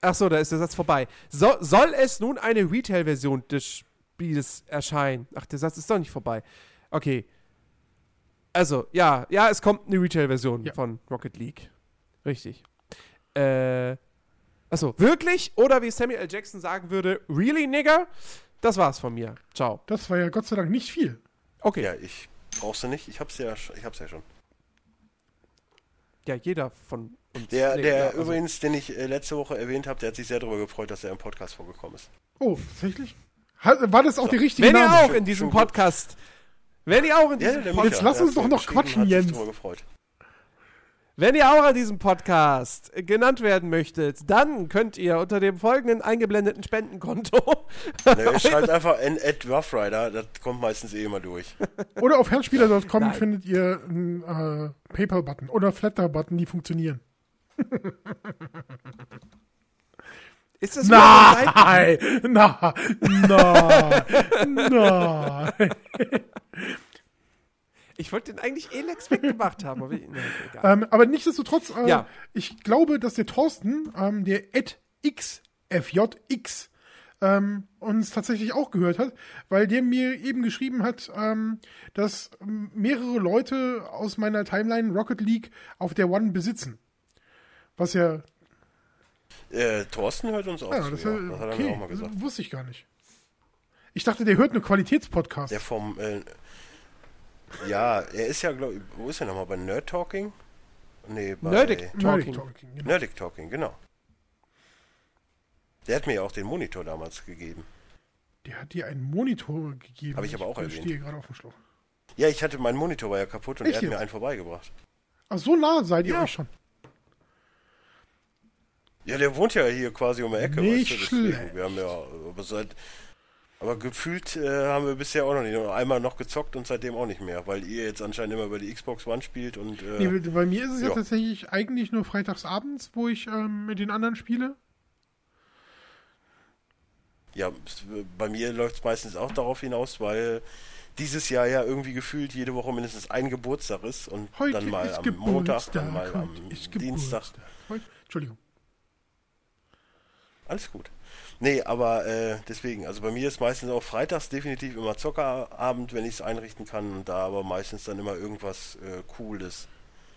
Achso, da ist der Satz vorbei. So, soll es nun eine Retail-Version des Spiels erscheinen? Ach, der Satz ist doch nicht vorbei. Okay. Also, ja, ja, es kommt eine Retail-Version Ja. von Rocket League. Richtig. Äh. Achso, wirklich? Oder wie Samuel L. Jackson sagen würde, really, nigger? Das war's von mir. Ciao. Das war ja Gott sei Dank nicht viel. Okay. Ja, ich brauchst du nicht. Ich hab's ja, ich hab's ja schon. Ja, jeder von uns. Der, Nee, der ja, also- übrigens, den ich äh, letzte Woche erwähnt habe, der hat sich sehr darüber gefreut, dass er im Podcast vorgekommen ist. Oh, tatsächlich? War das auch die richtige Wenn ihr Name? auch in diesem. Podcast. Wenn ihr auch in diesem der Podcast. Jetzt lass uns doch noch quatschen, hat sich Jens. darüber gefreut. Wenn ihr auch an diesem Podcast genannt werden möchtet, dann könnt ihr unter dem folgenden eingeblendeten Spendenkonto. Ne, schreibt einfach in at Rough Rider, das kommt meistens eh immer durch. Oder auf herrnspieler.com Nein. findet ihr einen äh, PayPal-Button oder Flatter-Button, die funktionieren. Ist das Nein! Nein! Nein! Nein! Ich wollte den eigentlich Elex weggemacht haben, aber ich, nein. Ähm, aber nichtsdestotrotz, äh, Ja. ich glaube, dass der Thorsten, ähm, der XFJX, ähm, uns tatsächlich auch gehört hat, weil der mir eben geschrieben hat, ähm, dass mehrere Leute aus meiner Timeline Rocket League auf der One besitzen. Was ja, Äh, Thorsten hört uns auch ja zu, das, ja. das hat er okay, mir auch mal gesagt. wusste ich gar nicht. Ich dachte, der hört nur Qualitätspodcasts. Der vom, äh, ja, er ist ja, glaube ich, wo ist er nochmal? Bei Nerd Talking? Nee, bei Nerdic Nerdic Talking. Talking, genau. Nerdic Talking, genau. Der hat mir ja auch den Monitor damals gegeben. Der hat dir einen Monitor gegeben. Hab ich aber auch ich erwähnt. stehe gerade auf dem Schlauch. Ja, ich hatte, mein Monitor war ja kaputt und Echt er hat mir jetzt? einen vorbeigebracht. Ach, so nah seid ihr Ja. euch schon. Ja, der wohnt ja hier quasi um die Ecke. Nicht weißt du, schlecht. Wir haben ja, aber seit, aber gefühlt äh, haben wir bisher auch noch nicht. Einmal noch gezockt und seitdem auch nicht mehr, weil ihr jetzt anscheinend immer über die Xbox One spielt und äh, Nee, bei mir ist es ja. ja. tatsächlich eigentlich nur freitagsabends, wo ich ähm, mit den anderen spiele. ja, bei mir läuft es meistens auch darauf hinaus, weil dieses Jahr ja irgendwie gefühlt jede Woche mindestens ein Geburtstag ist und Heute dann mal am Geburtstag. Montag, dann mal am heute ist Dienstag. Heute, Entschuldigung. Alles gut. Nee, aber äh, deswegen, also bei mir ist meistens auch freitags definitiv immer Zockerabend, wenn ich es einrichten kann und da aber meistens dann immer irgendwas äh, Cooles.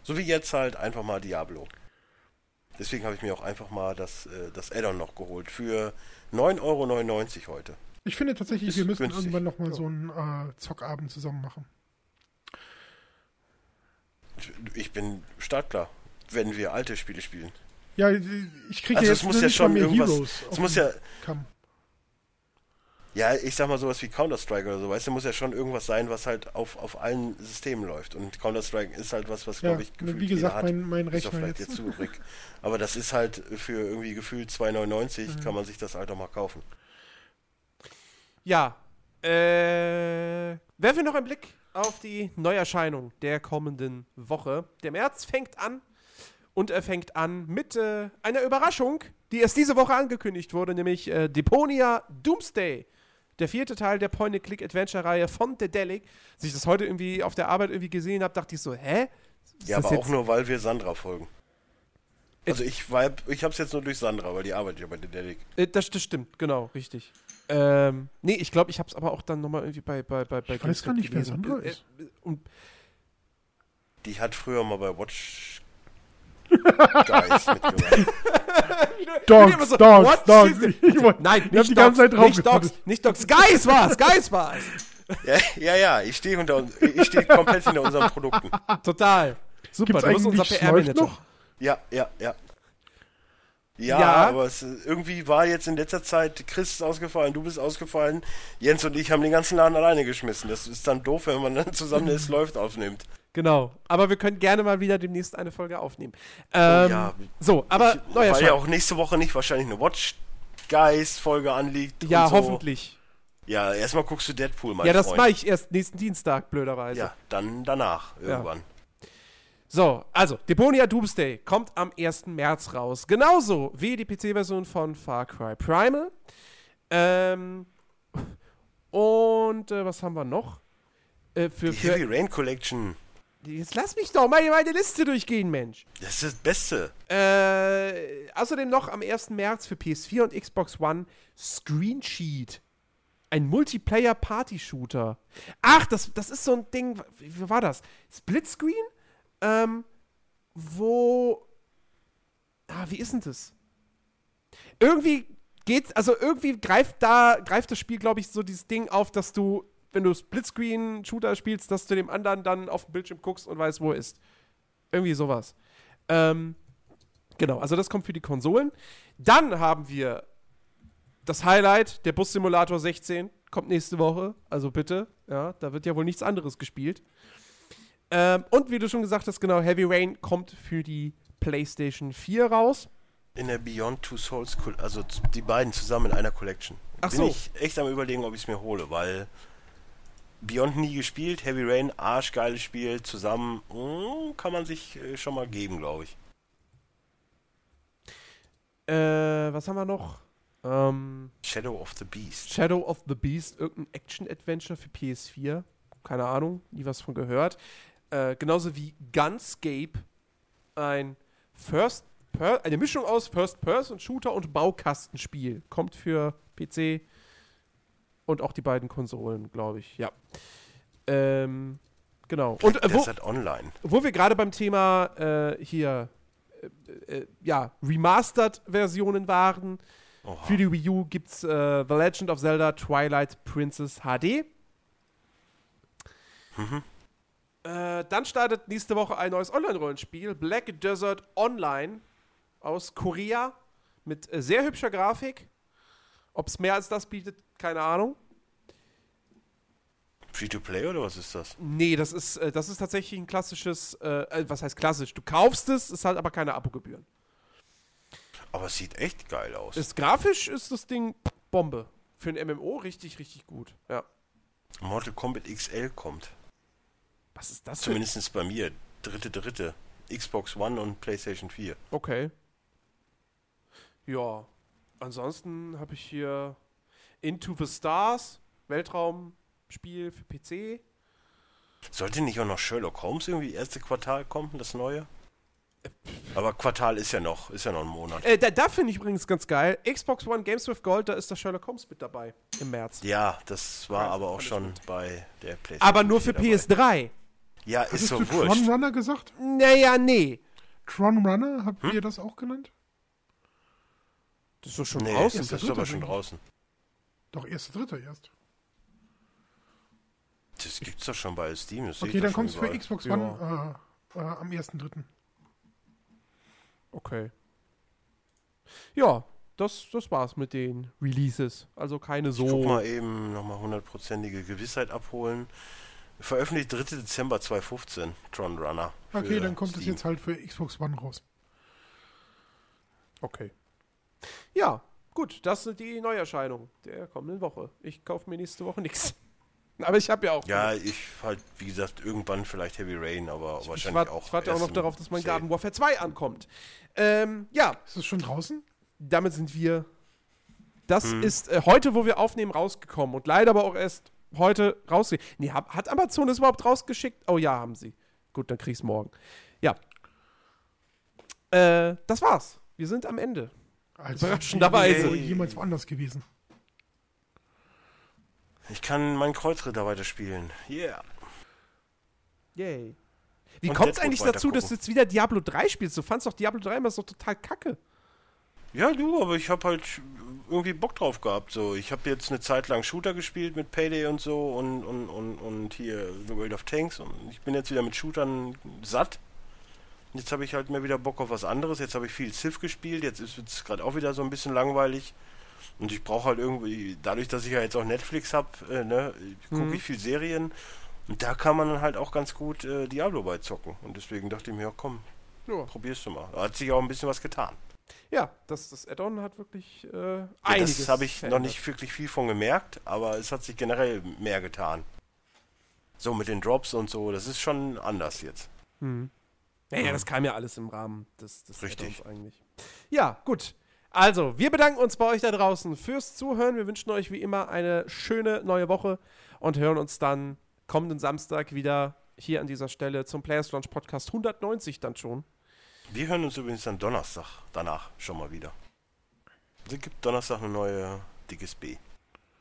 So wie jetzt halt einfach mal Diablo. Deswegen habe ich mir auch einfach mal das, äh, das Add-on noch geholt für 9,99 Euro heute. Ich finde tatsächlich, Ist wir müssen günstig. irgendwann nochmal Ja. so einen äh, Zockabend zusammen machen. Ich bin startklar, wenn wir alte Spiele spielen. Ja, ich kriege Also jetzt es muss ja schon mehr irgendwas. Heroes Es muss ja, Kamm. ja, ich sag mal sowas wie Counter-Strike oder so, weißt du, muss ja schon irgendwas sein, was halt auf, auf allen Systemen läuft. Und Counter-Strike ist halt was, was Ja, glaube ich gefühlt wie gesagt, jeder hat. mein, mein Ist Rechner vielleicht jetzt. jetzt zu übrig. Aber das ist halt für irgendwie gefühlt 2,99 Mhm. kann man sich das halt auch mal kaufen. Ja, äh, werfen wir noch einen Blick auf die Neuerscheinung der kommenden Woche. Der März fängt an und er fängt an mit äh, einer Überraschung, die erst diese Woche angekündigt wurde, nämlich äh, Deponia Doomsday. Der vierte Teil der Point-and-Click-Adventure-Reihe von Dedelic. Als ich das heute irgendwie auf der Arbeit irgendwie gesehen habe, dachte ich so, hä? Ist Ja, aber jetzt- auch nur, weil wir Sandra folgen. Also ich war, ich hab's jetzt nur durch Sandra, weil die arbeitet ja bei Dedelic. Äh, das, das stimmt, genau, richtig. Ähm, nee, ich glaube, ich habe es aber auch dann nochmal irgendwie bei, bei, bei, bei Ich weiß gar nicht, wer gelesen. Sandra Äh, ist. äh, Und Die hat früher mal bei Watch. Dogs, so, Dogs, what? Dogs. Ich wollte- Nein, ich hab nicht die Dogs, ganze Zeit drauf nicht Dogs, gewartet. nicht Dogs. Guys war's, Guys war's. Ja, ja, ja, ich stehe unter uns- ich stehe komplett hinter unseren Produkten. Total. Super, Gibt's du bist unser PR-Manager. noch? Ja, ja, ja. Ja, Ja. aber es, irgendwie war jetzt in letzter Zeit Chris ist ausgefallen, du bist ausgefallen, Jens und ich haben den ganzen Laden alleine geschmissen. Das ist dann doof, wenn man dann zusammen es läuft aufnimmt. Genau. Aber wir können gerne mal wieder demnächst eine Folge aufnehmen. Oh Ähm, ja. So, aber Ich- neuer Weil ja auch nächste Woche nicht wahrscheinlich eine Watch Guys Folge anliegt. Ja, so. hoffentlich. Ja, erstmal guckst du Deadpool, mein Ja, das mache ich erst nächsten Dienstag, blöderweise. Ja, dann danach irgendwann. So, also, Deponia Doomsday kommt am 1. März raus. Genauso wie die PC-Version von Far Cry Primal. Ähm, und äh, was haben wir noch? Äh, für, Die für, Heavy Rain Collection, jetzt lass mich doch mal meine Liste durchgehen, Mensch. das ist das Beste. Äh, außerdem noch am 1. März für PS4 und Xbox One Screensheet. Ein Multiplayer-Party-Shooter. Ach, das, das ist so ein Ding, wie, wie war das? Splitscreen? Ähm, wo. Ah, wie ist denn das? Irgendwie geht, also irgendwie greift da, greift das Spiel, glaube ich, so dieses Ding auf, dass du, wenn du Splitscreen-Shooter spielst, dass du dem anderen dann auf den Bildschirm guckst und weißt, wo er ist. Irgendwie sowas. Ähm, genau, also das kommt für die Konsolen. Dann haben wir das Highlight, der Bus Simulator 16, kommt nächste Woche. Also bitte, ja, da wird ja wohl nichts anderes gespielt. Ähm, und wie du schon gesagt hast, genau, Heavy Rain kommt für die PlayStation 4 raus. In der Beyond Two Souls, also die beiden zusammen in einer Collection. Ach Bin so. ich echt am überlegen, ob ich es mir hole, weil Beyond nie gespielt, Heavy Rain, arschgeiles Spiel, zusammen mm, kann man sich äh, schon mal geben, glaube ich. Äh, was haben wir noch? Ähm, Shadow of the Beast. Shadow of the Beast, irgendein Action-Adventure für PS4. Keine Ahnung, nie was von gehört. Äh, genauso wie Gunscape, ein First per eine Mischung aus First-Person-Shooter und Baukastenspiel. Kommt für PC und auch die beiden Konsolen, glaube ich. Ja. Ähm, genau. Und äh, wo, halt online. wo wir gerade beim Thema äh, hier äh, äh, ja, Remastered-Versionen waren, Oha. für die Wii U gibt's äh, The Legend of Zelda Twilight Princess HD. Mhm. Äh, dann startet nächste Woche ein neues Online-Rollenspiel, Black Desert Online aus Korea mit sehr hübscher Grafik. Ob es mehr als das bietet, keine Ahnung. Free-to-play oder was ist das? Nee, das ist, äh, das ist tatsächlich ein klassisches, äh, äh, was heißt klassisch? Du kaufst es, es hat aber keine Abogebühren. Aber es sieht echt geil aus. Ist grafisch ist das Ding Bombe. Für ein MMO richtig, richtig gut. Ja. Mortal Kombat XL kommt. Was ist das Zumindest bei mir. Dritte, dritte. Xbox One und PlayStation 4. Okay. Ja. Ansonsten habe ich hier Into the Stars, Weltraumspiel für PC. Sollte nicht auch noch Sherlock Holmes irgendwie erste Quartal kommen, das neue? Aber Quartal ist ja noch, ist ja noch ein Monat. Äh, da, da finde ich übrigens ganz geil. Xbox One Games with Gold, da ist der Sherlock Holmes mit dabei im März. Ja, das war Ja, aber auch schon gut. bei der PlayStation. Aber nur für 4 dabei. PS3. Ja, ist Hattest so du wurscht. Tron Runner gesagt? Naja, nee. Tron Runner, habt Hm? ihr das auch genannt? Das ist doch schon Nee, draußen. das ist Erster, aber dritter, schon draußen. Doch, erster, dritter erst. Das gibt's doch schon bei Steam. Das Okay, dann doch schon kommt es für. Xbox Ja. One äh, äh, am 1.3. Okay. Ja, das, das war's mit den Releases. Also keine so. Ich guck mal eben nochmal hundertprozentige Gewissheit abholen. Veröffentlicht 3. Dezember 2015, Tron Runner. Okay, dann kommt es jetzt halt für Xbox One raus. Okay. Ja, gut, das sind die Neuerscheinungen der kommenden Woche. Ich kaufe mir nächste Woche nichts. Aber ich habe ja auch. Ja, ich halt, wie gesagt, irgendwann vielleicht Heavy Rain, aber ich wahrscheinlich warte auch. ich warte auch noch darauf, dass mein. Garden Warfare 2 ankommt. Ähm, ja, Ist es schon draußen? damit sind wir. Das Hm. ist äh, heute, wo wir aufnehmen, rausgekommen und leider aber auch erst heute rausgeschickt. Nee, hab, hat Amazon das überhaupt rausgeschickt? Oh ja, haben sie. Gut, dann krieg ich's morgen. Ja. Äh, das war's. Wir sind am Ende. Als Überraschenderweise. jemals woanders gewesen. Ich kann meinen Kreuzritter weiterspielen. Yeah. Yay. Wie Und kommt's Deadwood eigentlich dazu, dass du jetzt wieder Diablo 3 spielst? Du fandst doch Diablo 3 immer so total kacke. Ja, du, aber ich habe halt irgendwie Bock drauf gehabt. So, ich habe jetzt eine Zeit lang Shooter gespielt mit Payday und so und, und, und, und hier The World of Tanks und ich bin jetzt wieder mit Shootern satt. Jetzt habe ich halt mehr wieder Bock auf was anderes. Jetzt habe ich viel Civ gespielt. Jetzt ist es gerade auch wieder so ein bisschen langweilig. Und ich brauche halt irgendwie, dadurch, dass ich ja jetzt auch Netflix habe, äh, ne, gucke Mhm. ich viel Serien. Und da kann man dann halt auch ganz gut äh, Diablo bei zocken. Und deswegen dachte ich mir, ja, komm, Ja, probierst du mal. Da hat sich auch ein bisschen was getan. ja das, das Add-on hat wirklich äh, Ja, einiges das habe ich noch verändert. nicht wirklich viel von gemerkt, aber es hat sich generell mehr getan. So mit den Drops und so, das ist schon anders jetzt. Hm. Naja, das kam ja alles im Rahmen des, des Richtig. Eigentlich. Ja, gut. Also, wir bedanken uns bei euch da draußen fürs Zuhören. Wir wünschen euch wie immer eine schöne neue Woche und hören uns dann kommenden Samstag wieder hier an dieser Stelle zum Players Launch Podcast 190 dann schon. Wir hören uns übrigens dann Donnerstag danach schon mal wieder. Es gibt Donnerstag eine neue dickes B.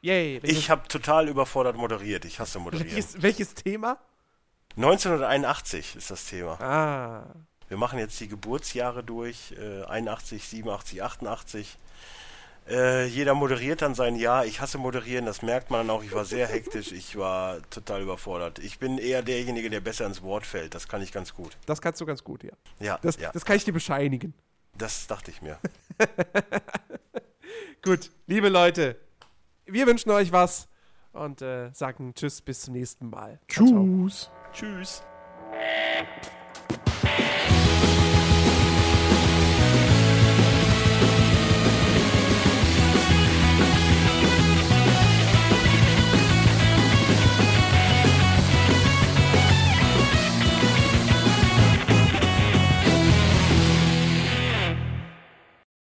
Yay. Ich habe total überfordert moderiert. Ich hasse moderieren. welches, welches Thema? 1981 ist das Thema. Ah. Wir machen jetzt die Geburtsjahre durch. Äh, 81, 87, 88. Äh, jeder moderiert dann sein Jahr. Ich hasse moderieren, das merkt man dann auch. Ich war sehr hektisch. Ich war total überfordert. Ich bin eher derjenige, der besser ins Wort fällt. Das kann ich ganz gut. Das kannst du ganz gut, ja. Ja, Das, ja, das kann ich dir bescheinigen. das dachte ich mir. Gut, liebe Leute, wir wünschen euch was und äh, sagen Tschüss, bis zum nächsten Mal. Ciao, ciao. Tschüss.